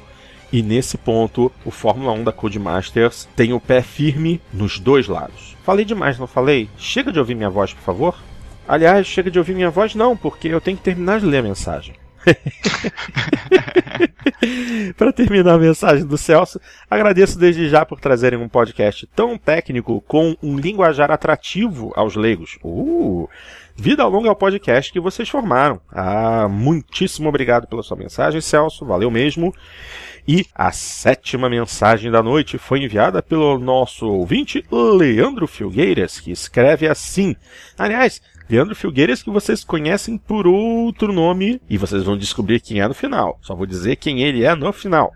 E nesse ponto, o Fórmula 1 da Codemasters tem o pé firme nos dois lados. Falei demais, não falei? Chega de ouvir minha voz, por favor. Aliás, chega de ouvir minha voz, não, porque eu tenho que terminar de ler a mensagem. *laughs* Para terminar a mensagem do Celso, agradeço desde já por trazerem um podcast tão técnico com um linguajar atrativo aos leigos. Uh, Vida longa ao podcast que vocês formaram. Ah, muitíssimo obrigado pela sua mensagem, Celso. Valeu mesmo. E a sétima mensagem da noite foi enviada pelo nosso ouvinte Leandro Filgueiras, que escreve assim. Aliás, Leandro Filgueiras que vocês conhecem por outro nome e vocês vão descobrir quem é no final. Só vou dizer quem ele é no final.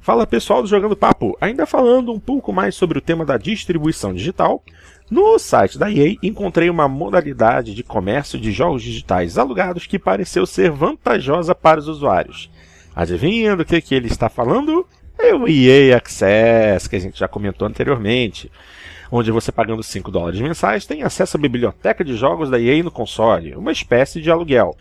Fala pessoal do Jogando Papo, ainda falando um pouco mais sobre o tema da distribuição digital. No site da EA encontrei uma modalidade de comércio de jogos digitais alugados que pareceu ser vantajosa para os usuários. Adivinha do que, que ele está falando? É o EA Access, que a gente já comentou anteriormente, onde você pagando 5 dólares mensais tem acesso à biblioteca de jogos da EA no console, uma espécie de aluguel.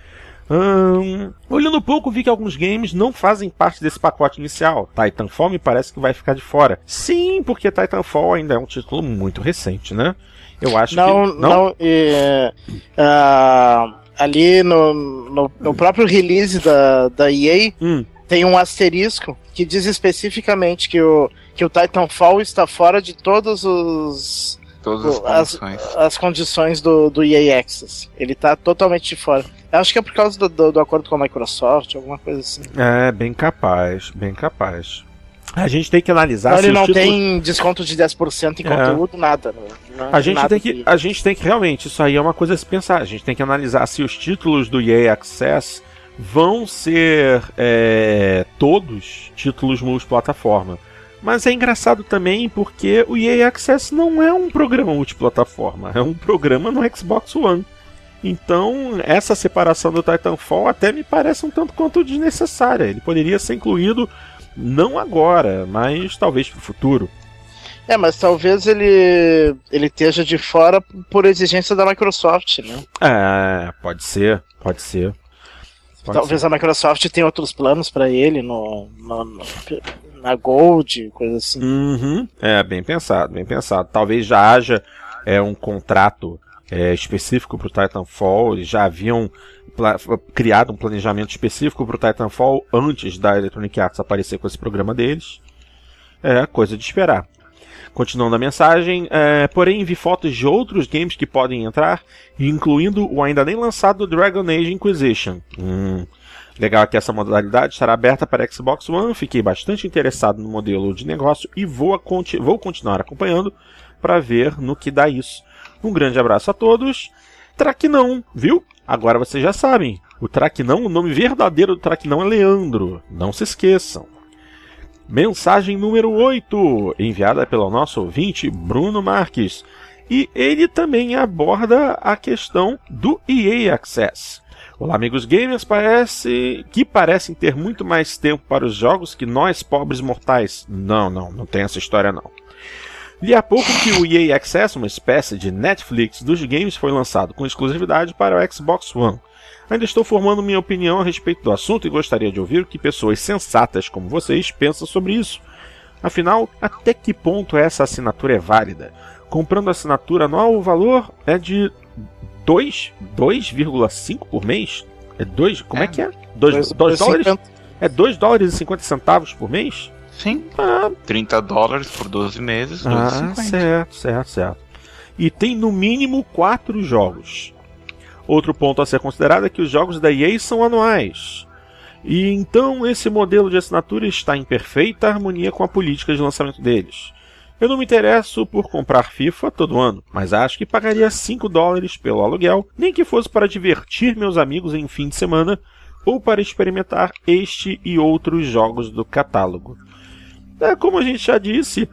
Hum, olhando um pouco, vi que alguns games não fazem parte desse pacote inicial. Titanfall me parece que vai ficar de fora. Sim, porque Titanfall ainda é um título muito recente, né? Eu acho não, que. Não, não. É, uh, ali no, no, no, próprio release da, da EA hum. tem um asterisco que diz especificamente que o, que o Titanfall está fora de todos os. Todas as condições. As, as condições do, do EA Access. Ele está totalmente fora. Acho que é por causa do, do, do, acordo com a Microsoft, alguma coisa assim. É, bem capaz, bem capaz. A gente tem que analisar não, se ele não título... tem desconto de 10% em é. conteúdo, nada. Não, a, gente nada tem que, a gente tem que realmente, isso aí é uma coisa a se pensar. A gente tem que analisar se os títulos do EA Access vão ser é, todos títulos multiplataforma. Mas é engraçado também porque o EA Access não é um programa multiplataforma, é um programa no Xbox One. Então, essa separação do Titanfall até me parece um tanto quanto desnecessária. Ele poderia ser incluído não agora, mas talvez para o futuro. É, mas talvez ele ele esteja de fora por exigência da Microsoft, né? É, pode ser, pode ser. Pode talvez ser. a Microsoft tenha outros planos para ele no, no, no, na Gold, coisa assim. Uhum. É, bem pensado, bem pensado. Talvez já haja é, um contrato é, específico para o Titanfall, eles já haviam criado um planejamento específico para o Titanfall antes da Electronic Arts aparecer com esse programa deles. É coisa de esperar. Continuando a mensagem, é, porém vi fotos de outros games que podem entrar, incluindo o ainda nem lançado Dragon Age Inquisition. Hum, legal que essa modalidade estará aberta para Xbox One, fiquei bastante interessado no modelo de negócio e vou, vou continuar acompanhando para ver no que dá isso. Um grande abraço a todos. Traquinão, viu? Agora vocês já sabem. O Traquinão, o nome verdadeiro do Traquinão é Leandro. Não se esqueçam. Mensagem número 8, enviada pelo nosso ouvinte Bruno Marques. E ele também aborda a questão do EA Access. Olá, amigos gamers, parece que parecem ter muito mais tempo para os jogos que nós, pobres mortais. Não, não, não tem essa história não. Li há pouco que o EA Access, uma espécie de Netflix dos games, foi lançado com exclusividade para o Xbox One. Ainda estou formando minha opinião a respeito do assunto e gostaria de ouvir o que pessoas sensatas como vocês pensam sobre isso. Afinal, até que ponto essa assinatura é válida? Comprando a assinatura anual, o valor é de 2,5 por mês? É 2, como é, é que é? 2 dólares? É 2 dólares e 50 centavos por mês? Sim. Ah, 30 dólares por 12 meses. Ah, certo, certo, certo. E tem no mínimo 4 jogos. Outro ponto a ser considerado é que os jogos da EA são anuais. E então esse modelo de assinatura está em perfeita harmonia com a política de lançamento deles. Eu não me interesso por comprar FIFA todo ano, mas acho que pagaria 5 dólares pelo aluguel, nem que fosse para divertir meus amigos em fim de semana ou para experimentar este e outros jogos do catálogo. É, como a gente já disse,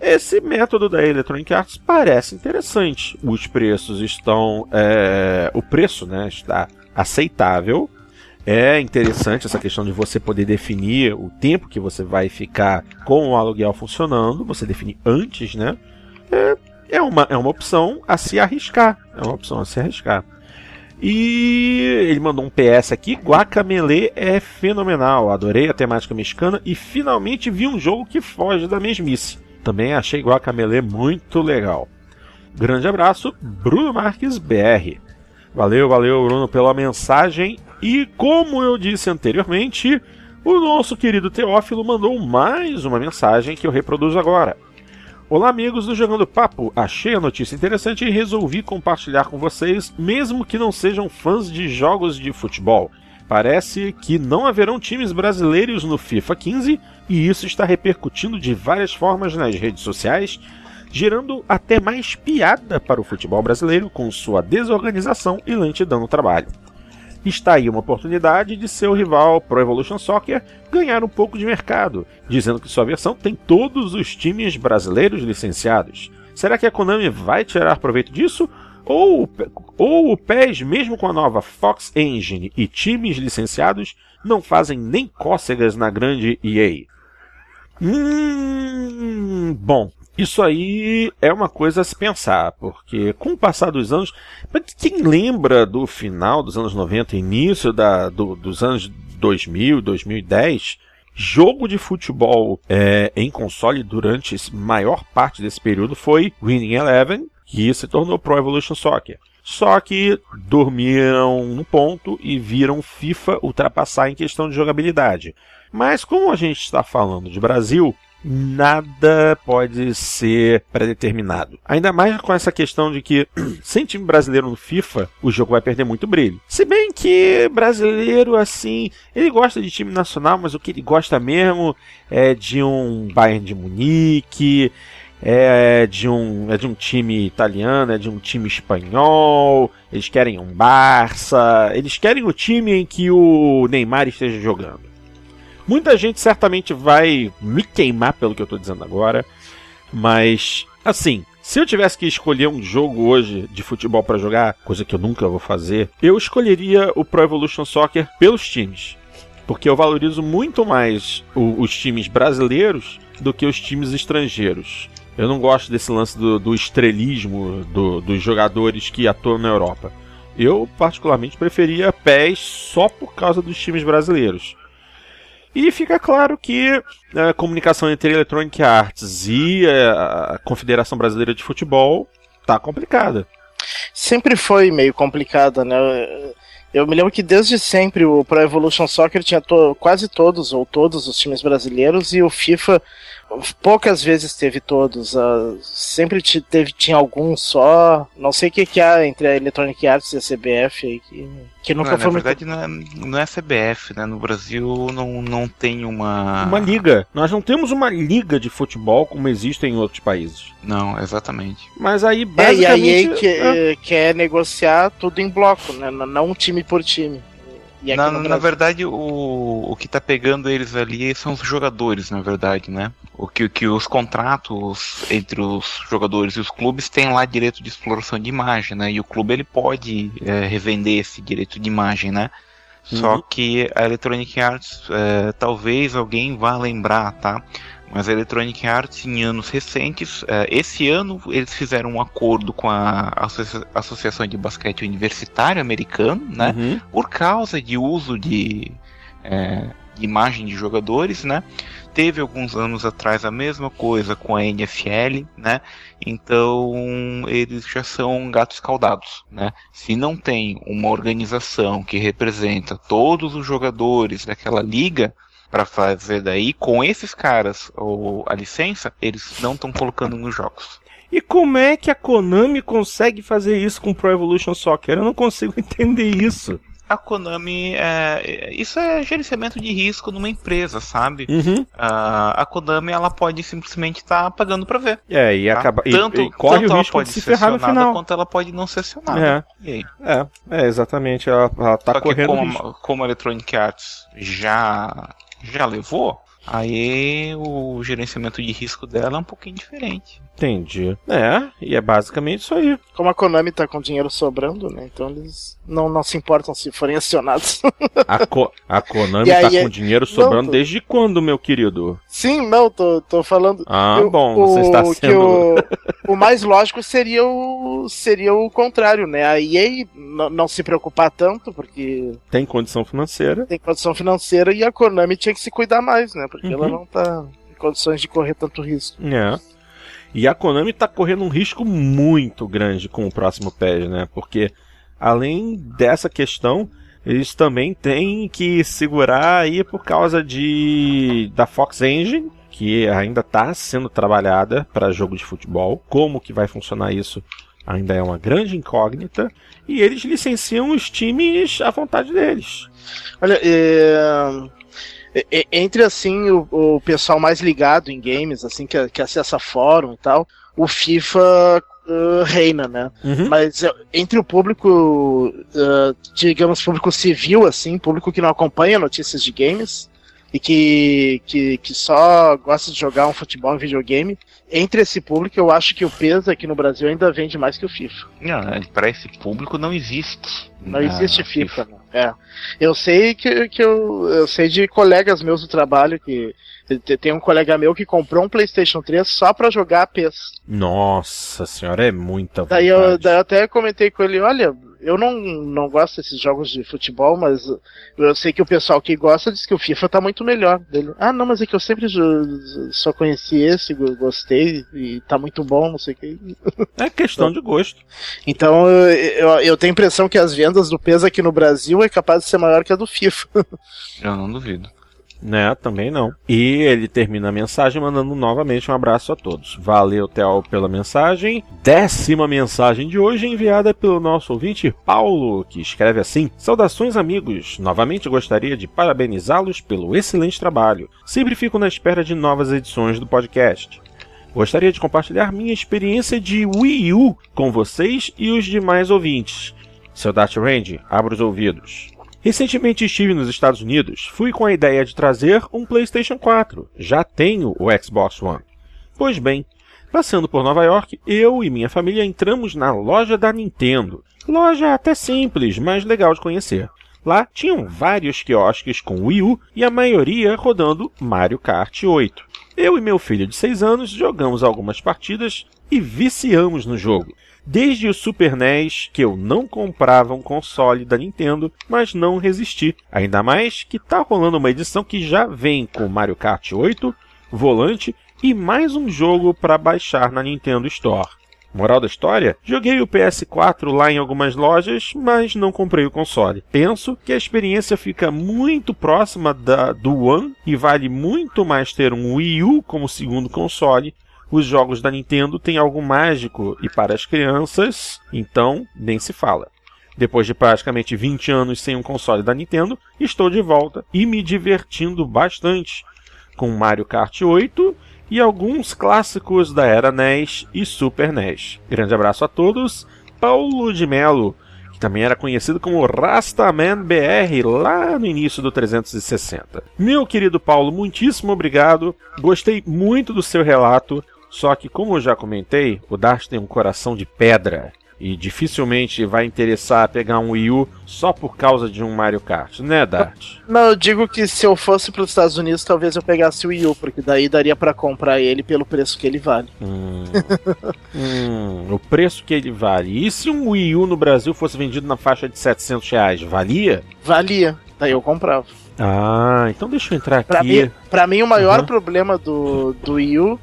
esse método da Electronic Arts parece interessante. Os preços estão. É, o preço né, está aceitável. É interessante essa questão de você poder definir o tempo que você vai ficar com o aluguel funcionando. Você define antes, né? É, é, uma, é uma opção a se arriscar. É uma opção a se arriscar. E ele mandou um PS aqui: Guacamele é fenomenal. Adorei a temática mexicana e finalmente vi um jogo que foge da mesmice. Também achei Guacamele muito legal. Grande abraço, Bruno Marques BR. Valeu, valeu, Bruno, pela mensagem. E como eu disse anteriormente, o nosso querido Teófilo mandou mais uma mensagem que eu reproduzo agora. Olá, amigos do Jogando Papo. Achei a notícia interessante e resolvi compartilhar com vocês, mesmo que não sejam fãs de jogos de futebol. Parece que não haverão times brasileiros no FIFA 15 e isso está repercutindo de várias formas nas redes sociais, gerando até mais piada para o futebol brasileiro com sua desorganização e lentidão no trabalho. Está aí uma oportunidade de seu rival Pro Evolution Soccer ganhar um pouco de mercado, dizendo que sua versão tem todos os times brasileiros licenciados. Será que a Konami vai tirar proveito disso? Ou, ou o PES, mesmo com a nova Fox Engine e times licenciados, não fazem nem cócegas na grande EA? Hum, bom, isso aí é uma coisa a se pensar, porque com o passar dos anos, quem lembra do final dos anos 90, início da, do, dos anos 2000, 2010, jogo de futebol é, em console durante maior parte desse período foi Winning Eleven, que se tornou Pro Evolution Soccer. Só que dormiram no ponto e viram FIFA ultrapassar em questão de jogabilidade. Mas como a gente está falando de Brasil, nada pode ser predeterminado. Ainda mais com essa questão de que, *clears throat* sem time brasileiro no FIFA, o jogo vai perder muito brilho. Se bem que brasileiro, assim, ele gosta de time nacional, mas o que ele gosta mesmo é de um Bayern de Munique, é de um é de um time italiano, é de um time espanhol, eles querem um Barça, eles querem o time em que o Neymar esteja jogando. Muita gente certamente vai me queimar pelo que eu estou dizendo agora, mas assim, se eu tivesse que escolher um jogo hoje de futebol para jogar, coisa que eu nunca vou fazer, eu escolheria o Pro Evolution Soccer pelos times. Porque eu valorizo muito mais o, os times brasileiros do que os times estrangeiros. Eu não gosto desse lance do, do estrelismo do, dos jogadores que atuam na Europa. Eu, particularmente, preferia PES só por causa dos times brasileiros. E fica claro que a comunicação entre a Electronic Arts e a Confederação Brasileira de Futebol tá complicada. Sempre foi meio complicada, né? Eu me lembro que desde sempre o Pro Evolution Soccer tinha to quase todos ou todos os times brasileiros e o FIFA poucas vezes teve todos. Uh, sempre teve, tinha algum só. Não sei o que, que há entre a Electronic Arts e a CBF aí, que, que nunca não, foi. Na verdade, não, é, não é a CBF, né? No Brasil não, não tem uma. Uma liga. Nós não temos uma liga de futebol como existe em outros países. Não, exatamente. Mas aí, basicamente. É, e aí que, é. quer negociar tudo em bloco, né? Não um time por time. Na, na, verdade, o, o que tá pegando eles ali são os jogadores, na verdade, né? O que, que os contratos entre os jogadores e os clubes têm lá direito de exploração de imagem, né? E o clube ele pode é, revender esse direito de imagem, né? Uhum. Só que a Electronic Arts, é, talvez alguém vá lembrar, tá? Mas a Electronic Arts, em anos recentes, é, esse ano eles fizeram um acordo com a Associa Associação de Basquete Universitário Americano, né? Uhum. Por causa de uso de, é, de imagem de jogadores, né? Teve alguns anos atrás a mesma coisa com a NFL, né? Então eles já são gatos caldados, né? Se não tem uma organização que representa todos os jogadores daquela liga, para fazer daí com esses caras ou a licença, eles não estão colocando nos jogos. E como é que a Konami consegue fazer isso com Pro Evolution Soccer? Eu não consigo *laughs* entender isso. A Konami, é, isso é gerenciamento de risco numa empresa, sabe? Uhum. a Konami, ela pode simplesmente estar tá pagando para ver. É, e tá? acaba tanto, e, corre o risco de se ferrar no final. Quanto ela pode não ser acionada. É, é, é, exatamente. Ela, ela tá Só correndo que como, como a Electronic Arts já já levou, aí o gerenciamento de risco dela é um pouquinho diferente. Entendi. É, e é basicamente isso aí. Como a Konami tá com dinheiro sobrando, né? Então eles não, não se importam se forem acionados. *laughs* a, Co a Konami aí, tá com dinheiro sobrando não, tô... desde quando, meu querido? Sim, não, tô, tô falando. Ah, eu, bom, o, você está sendo. O, *laughs* o, mais lógico seria o, seria o contrário, né? A EA não se preocupar tanto, porque. Tem condição financeira. Tem condição financeira e a Konami tinha que se cuidar mais, né? Porque uhum. ela não tá em condições de correr tanto risco. É. E a Konami está correndo um risco muito grande com o próximo PES, né? Porque além dessa questão, eles também têm que segurar aí por causa de da Fox Engine, que ainda está sendo trabalhada para jogo de futebol. Como que vai funcionar isso ainda é uma grande incógnita. E eles licenciam os times à vontade deles. Olha, é, entre assim o, o, pessoal mais ligado em games, assim que, que acessa fórum e tal, o FIFA uh, reina, né? Uhum. Mas entre o público, uh, digamos, público civil, assim, público que não acompanha notícias de games, e que, que, que só gosta de jogar um futebol em videogame, entre esse público eu acho que o peso aqui no Brasil ainda vende mais que o FIFA. Não, para esse público não existe. Não existe FIFA, FIFA. É. Eu sei que, que eu, eu sei de colegas meus do trabalho que tem um colega meu que comprou um PlayStation 3 só para jogar PES. Nossa senhora, é muita daí eu, daí eu até comentei com ele, olha, eu não, não gosto desses jogos de futebol, mas eu sei que o pessoal que gosta diz que o FIFA tá muito melhor. Dele, ah, não, mas é que eu sempre só conheci esse, gostei e tá muito bom, não sei o que. É questão de gosto. Então eu, eu tenho a impressão que as vendas do peso aqui no Brasil é capaz de ser maior que a do FIFA. Eu não duvido. Né, também não. E ele termina a mensagem mandando novamente um abraço a todos. Valeu, Theo, pela mensagem. Décima mensagem de hoje enviada pelo nosso ouvinte Paulo, que escreve assim: Saudações, amigos. Novamente gostaria de parabenizá-los pelo excelente trabalho. Sempre fico na espera de novas edições do podcast. Gostaria de compartilhar minha experiência de Wii U com vocês e os demais ouvintes. Seu Range, abra os ouvidos. Recentemente estive nos Estados Unidos, fui com a ideia de trazer um PlayStation 4. Já tenho o Xbox One. Pois bem, passando por Nova York, eu e minha família entramos na loja da Nintendo. Loja até simples, mas legal de conhecer. Lá tinham vários quiosques com Wii U e a maioria rodando Mario Kart 8. Eu e meu filho de 6 anos jogamos algumas partidas e viciamos no jogo. Desde o Super NES, que eu não comprava um console da Nintendo, mas não resisti. Ainda mais que tá rolando uma edição que já vem com Mario Kart 8, volante e mais um jogo para baixar na Nintendo Store. Moral da história? Joguei o PS4 lá em algumas lojas, mas não comprei o console. Penso que a experiência fica muito próxima da do One e vale muito mais ter um Wii U como segundo console os jogos da Nintendo têm algo mágico e para as crianças, então nem se fala. Depois de praticamente 20 anos sem um console da Nintendo, estou de volta e me divertindo bastante com Mario Kart 8 e alguns clássicos da era NES e Super NES. Grande abraço a todos. Paulo de Melo, que também era conhecido como Rastaman BR lá no início do 360. Meu querido Paulo, muitíssimo obrigado. Gostei muito do seu relato. Só que, como eu já comentei, o Dart tem um coração de pedra e dificilmente vai interessar pegar um Wii U só por causa de um Mario Kart, né, Dart? Não, eu digo que se eu fosse para os Estados Unidos, talvez eu pegasse o Wii U, porque daí daria para comprar ele pelo preço que ele vale. Hum. hum, o preço que ele vale. E se um Wii U no Brasil fosse vendido na faixa de 700 reais, valia? Valia, daí eu comprava. Ah, então deixa eu entrar aqui. Pra mim, pra mim o maior uhum. problema do, do Wii U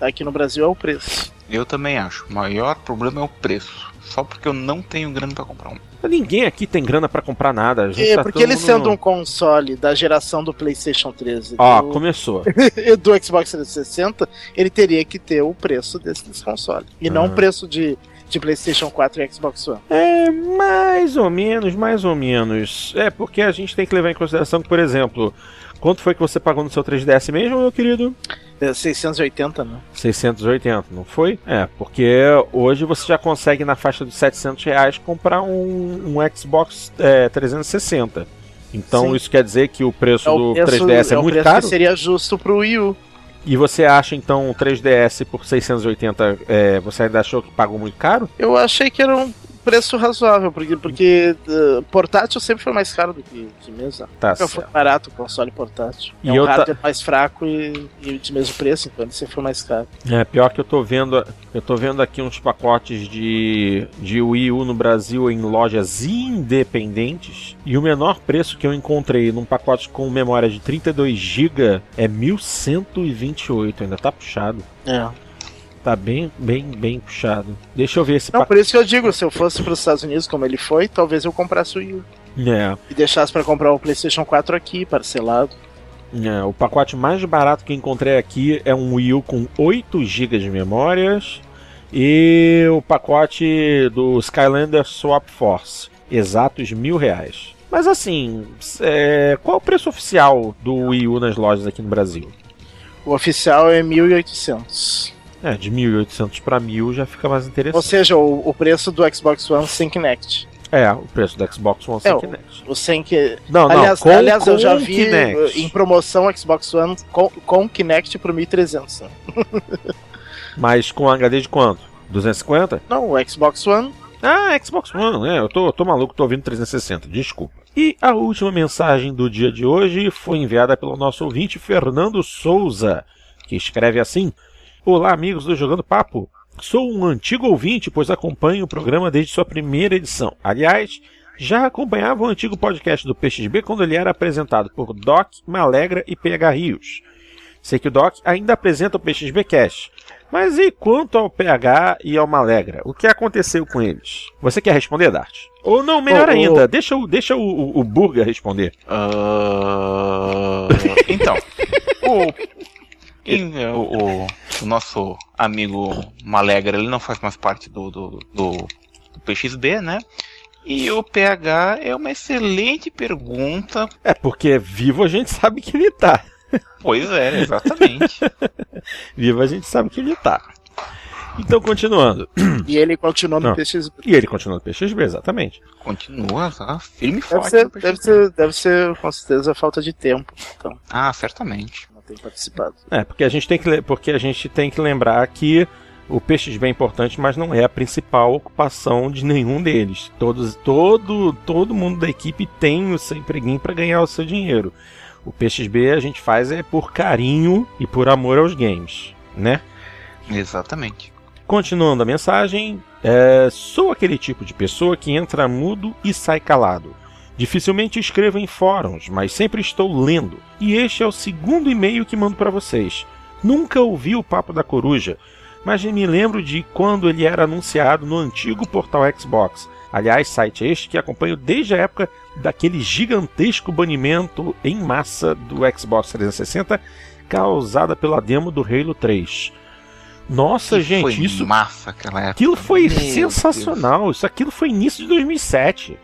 Aqui no Brasil é o preço. Eu também acho. O maior problema é o preço. Só porque eu não tenho grana para comprar um. Ninguém aqui tem grana para comprar nada. É, tá porque ele sendo um console da geração do PlayStation 13 Ó, do... começou. *laughs* do Xbox 360, ele teria que ter o preço desse console. E ah. não o preço de, de PlayStation 4 e Xbox One. É, mais ou menos, mais ou menos. É, porque a gente tem que levar em consideração que, por exemplo, quanto foi que você pagou no seu 3DS mesmo, meu querido? 680, né? 680, não foi? É, porque hoje você já consegue na faixa dos 700 reais comprar um, um Xbox é, 360. Então Sim. isso quer dizer que o preço é o do preço, 3DS é, é muito caro? seria justo pro Wii U. E você acha então o 3DS por 680, é, você ainda achou que pagou muito caro? Eu achei que era um preço razoável, porque, porque uh, portátil sempre foi mais caro do que de mesa. Tá Nunca foi barato o console portátil. E é um hardware tá... mais fraco e, e, de mesmo preço, então ele sempre foi mais caro. É, pior que eu tô vendo, eu tô vendo aqui uns pacotes de, de Wii U no Brasil em lojas independentes, e o menor preço que eu encontrei num pacote com memória de 32 GB é 1128, ainda tá puxado. É. Tá bem, bem, bem puxado. Deixa eu ver se. Não, por isso que eu digo, se eu fosse para os Estados Unidos como ele foi, talvez eu comprasse o Wii É. E deixasse para comprar o PlayStation 4 aqui, parcelado. É, o pacote mais barato que encontrei aqui é um Wii U com 8 GB de memórias e o pacote do Skylander Swap Force, exatos mil reais. Mas assim, é, qual é o preço oficial do Wii U nas lojas aqui no Brasil? O oficial é 1.800. É, de 1.800 para 1.000 já fica mais interessante. Ou seja, o, o preço do Xbox One sem Kinect. É, o preço do Xbox One sem É, o- Kinect. O sem que... Não, não, aliás, com, aliás eu com já vi Kinect. em promoção Xbox One com, com Kinect por 1.300. né? *laughs* Mas com HD de quanto? 250? Não, o Xbox One Ah, Xbox One, é, eu tô, eu tô maluco, tô ouvindo 360, desculpa. E a última mensagem do dia de hoje foi enviada pelo nosso ouvinte Fernando Souza, que escreve assim: Olá, amigos do Jogando Papo. Sou um antigo ouvinte, pois acompanho o programa desde sua primeira edição. Aliás, já acompanhava o antigo podcast do PXB quando ele era apresentado por Doc, Malegra e PH Rios. Sei que o Doc ainda apresenta o PXB Cash. Mas e quanto ao PH e ao Malegra? O que aconteceu com eles? Você quer responder, Dart? Ou não, melhor ô. ainda, deixa, o, deixa o, o, o Burger responder. Ah, então, *laughs* o, o, o- o nosso amigo Malegra, ele não faz mais parte do, do, do, do PXB, né? E o PH é uma excelente pergunta. É, porque vivo a gente sabe que ele tá. Pois é, exatamente. *laughs* Vivo a gente sabe que ele tá. Então, continuando. e ele continua no Não. PXB. E ele continua no PXB, exatamente. Continua, tá? Firme e Deve forte. ser, no PXB. deve, ser, deve ser, com certeza, falta de tempo. Então, Ah, certamente. Tem participado. É, porque a gente tem que, porque a gente tem que lembrar que o PXB é importante, mas não é a principal ocupação de nenhum deles. Todos, todo, todo mundo da equipe tem o seu empreguinho para ganhar o seu dinheiro. O PXB a gente faz é por carinho e por amor aos games, né? Exatamente. Continuando a mensagem, é, sou aquele tipo de pessoa que entra mudo e sai calado. Dificilmente escrevo em fóruns, mas sempre estou lendo. E este é o segundo e-mail que mando para vocês. Nunca ouvi o Papo da Coruja, mas me lembro de quando ele era anunciado no antigo portal Xbox. Aliás, site este que acompanho desde a época daquele gigantesco banimento em massa do Xbox 360 causada pela demo do Halo 3. Nossa, Que gente, foi isso massa aquela época. Aquilo foi Meu sensacional. Isso aquilo foi início de 2007.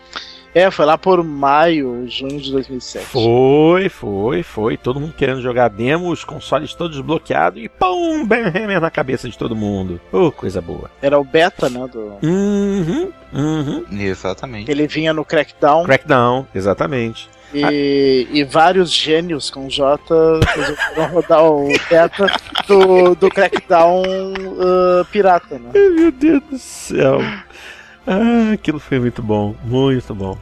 É, foi lá por maio, junho de 2007. Foi, foi, foi. Todo mundo querendo jogar demo, os consoles todos bloqueados e pum, Hammer na cabeça de todo mundo. Oh, coisa boa. Era o beta, né? Do... Uhum, uhum. Exatamente. Ele vinha no Crackdown Crackdown, exatamente. e, e vários gênios com J resolveram rodar o beta do, do Crackdown ah, pirata, né? Meu Deus do céu. Ah, aquilo foi muito bom, muito bom.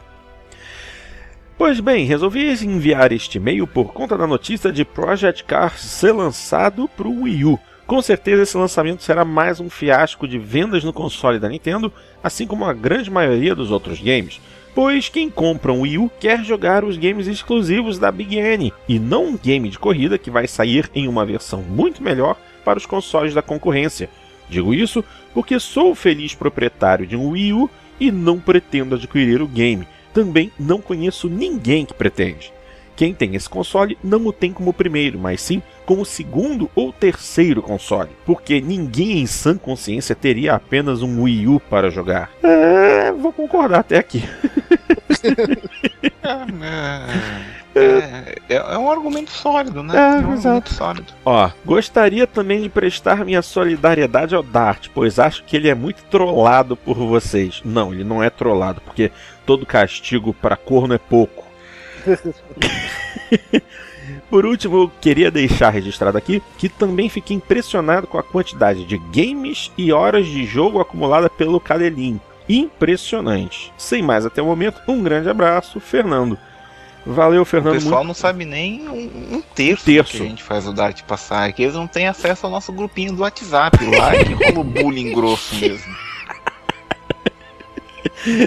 Pois bem, resolvi enviar este e-mail por conta da notícia de Project Cars ser lançado para o Wii U. Com certeza esse lançamento será mais um fiasco de vendas no console da Nintendo, assim como a grande maioria dos outros games. Pois quem compra um Wii U quer jogar os games exclusivos da Big N, e não um game de corrida que vai sair em uma versão muito melhor para os consoles da concorrência. Digo isso porque sou feliz proprietário de um Wii U e não pretendo adquirir o game. Também não conheço ninguém que pretende. Quem tem esse console não o tem como primeiro, mas sim como segundo ou terceiro console, porque ninguém em sã consciência teria apenas um Wii U para jogar. É, vou concordar até aqui. *laughs* É, é, é, é um argumento sólido, né? É, um exato. argumento sólido. Ó, gostaria também de prestar minha solidariedade ao Dart, pois acho que ele é muito trollado por vocês. Não, ele não é trollado, porque todo castigo para corno é pouco. *laughs* Por último, eu queria deixar registrado aqui que também fiquei impressionado com a quantidade de games e horas de jogo acumulada pelo Cadelin. Impressionante. Sem mais até o momento, um grande abraço, Fernando. Valeu, O Fernando. pessoal não sabe nem um, um terço, terço. do que a gente faz o Dart passar. É que eles não têm acesso ao nosso grupinho do WhatsApp. Lá é que rola o bullying grosso mesmo. *laughs*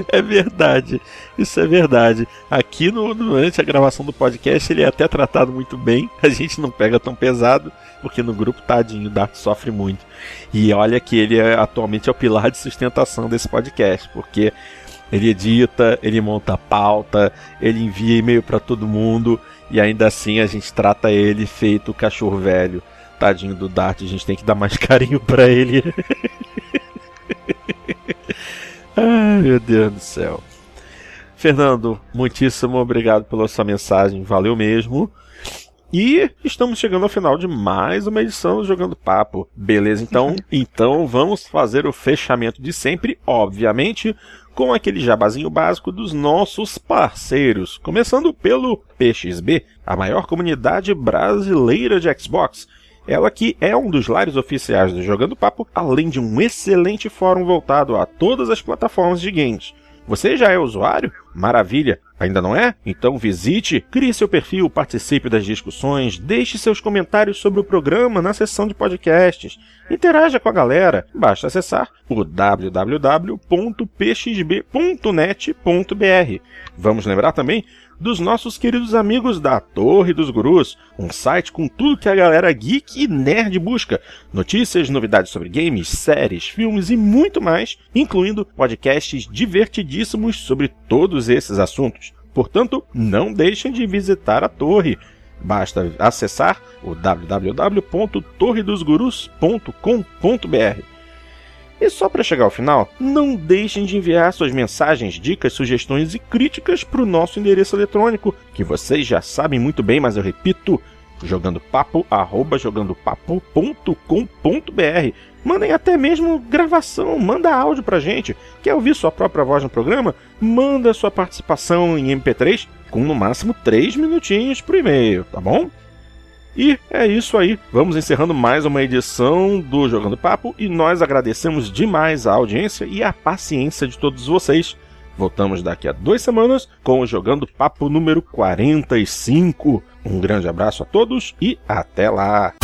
É verdade, isso é verdade. Aqui no, durante a gravação do podcast ele é até tratado muito bem, a gente não pega tão pesado, porque no grupo tadinho Dart sofre muito. E olha que ele é, atualmente é o pilar de sustentação desse podcast, porque Ele edita, ele monta pauta, ele envia e-mail para todo mundo e ainda assim a gente trata ele feito cachorro velho. Tadinho do Dart, a gente tem que dar mais *laughs* carinho para ele. *laughs* Ai, meu Deus do céu. Fernando, muitíssimo obrigado pela sua mensagem, valeu mesmo. E estamos chegando ao final de mais uma edição do Jogando Papo. Beleza, então? *laughs* então vamos fazer o fechamento de sempre, obviamente, com aquele jabazinho básico dos nossos parceiros. Começando pelo PXB, a maior comunidade brasileira de Xbox. Ela que é um dos lares oficiais do Jogando Papo, além de um excelente fórum voltado a todas as plataformas de games. Você já é usuário? Maravilha! Ainda não é? Então visite, crie seu perfil, participe das discussões, deixe seus comentários sobre o programa na seção de podcasts, interaja com a galera. Basta acessar o www.pxb.net.br. Vamos lembrar também dos nossos queridos amigos da Torre dos Gurus, um site com tudo que a galera geek e nerd busca: notícias, novidades sobre games, séries, filmes e muito mais, incluindo podcasts divertidíssimos sobre todos esses assuntos. Portanto, não deixem de visitar a torre. Basta acessar o www.torredosgurus.com.br. E só para chegar ao final, não deixem de enviar suas mensagens, dicas, sugestões e críticas para o nosso endereço eletrônico, que vocês já sabem muito bem, mas eu repito, jogandopapo@jogandopapo.com.br. Mandem até mesmo gravação, manda áudio pra gente. Quer ouvir sua própria voz no programa? Manda sua participação em MP3 com no máximo 3 minutinhos por e-mail, tá bom? E é isso aí. Vamos encerrando mais uma edição do Jogando Papo e nós agradecemos demais a audiência e a paciência de todos vocês. Voltamos daqui a duas semanas com o Jogando Papo número 45. Um grande abraço a todos e até lá!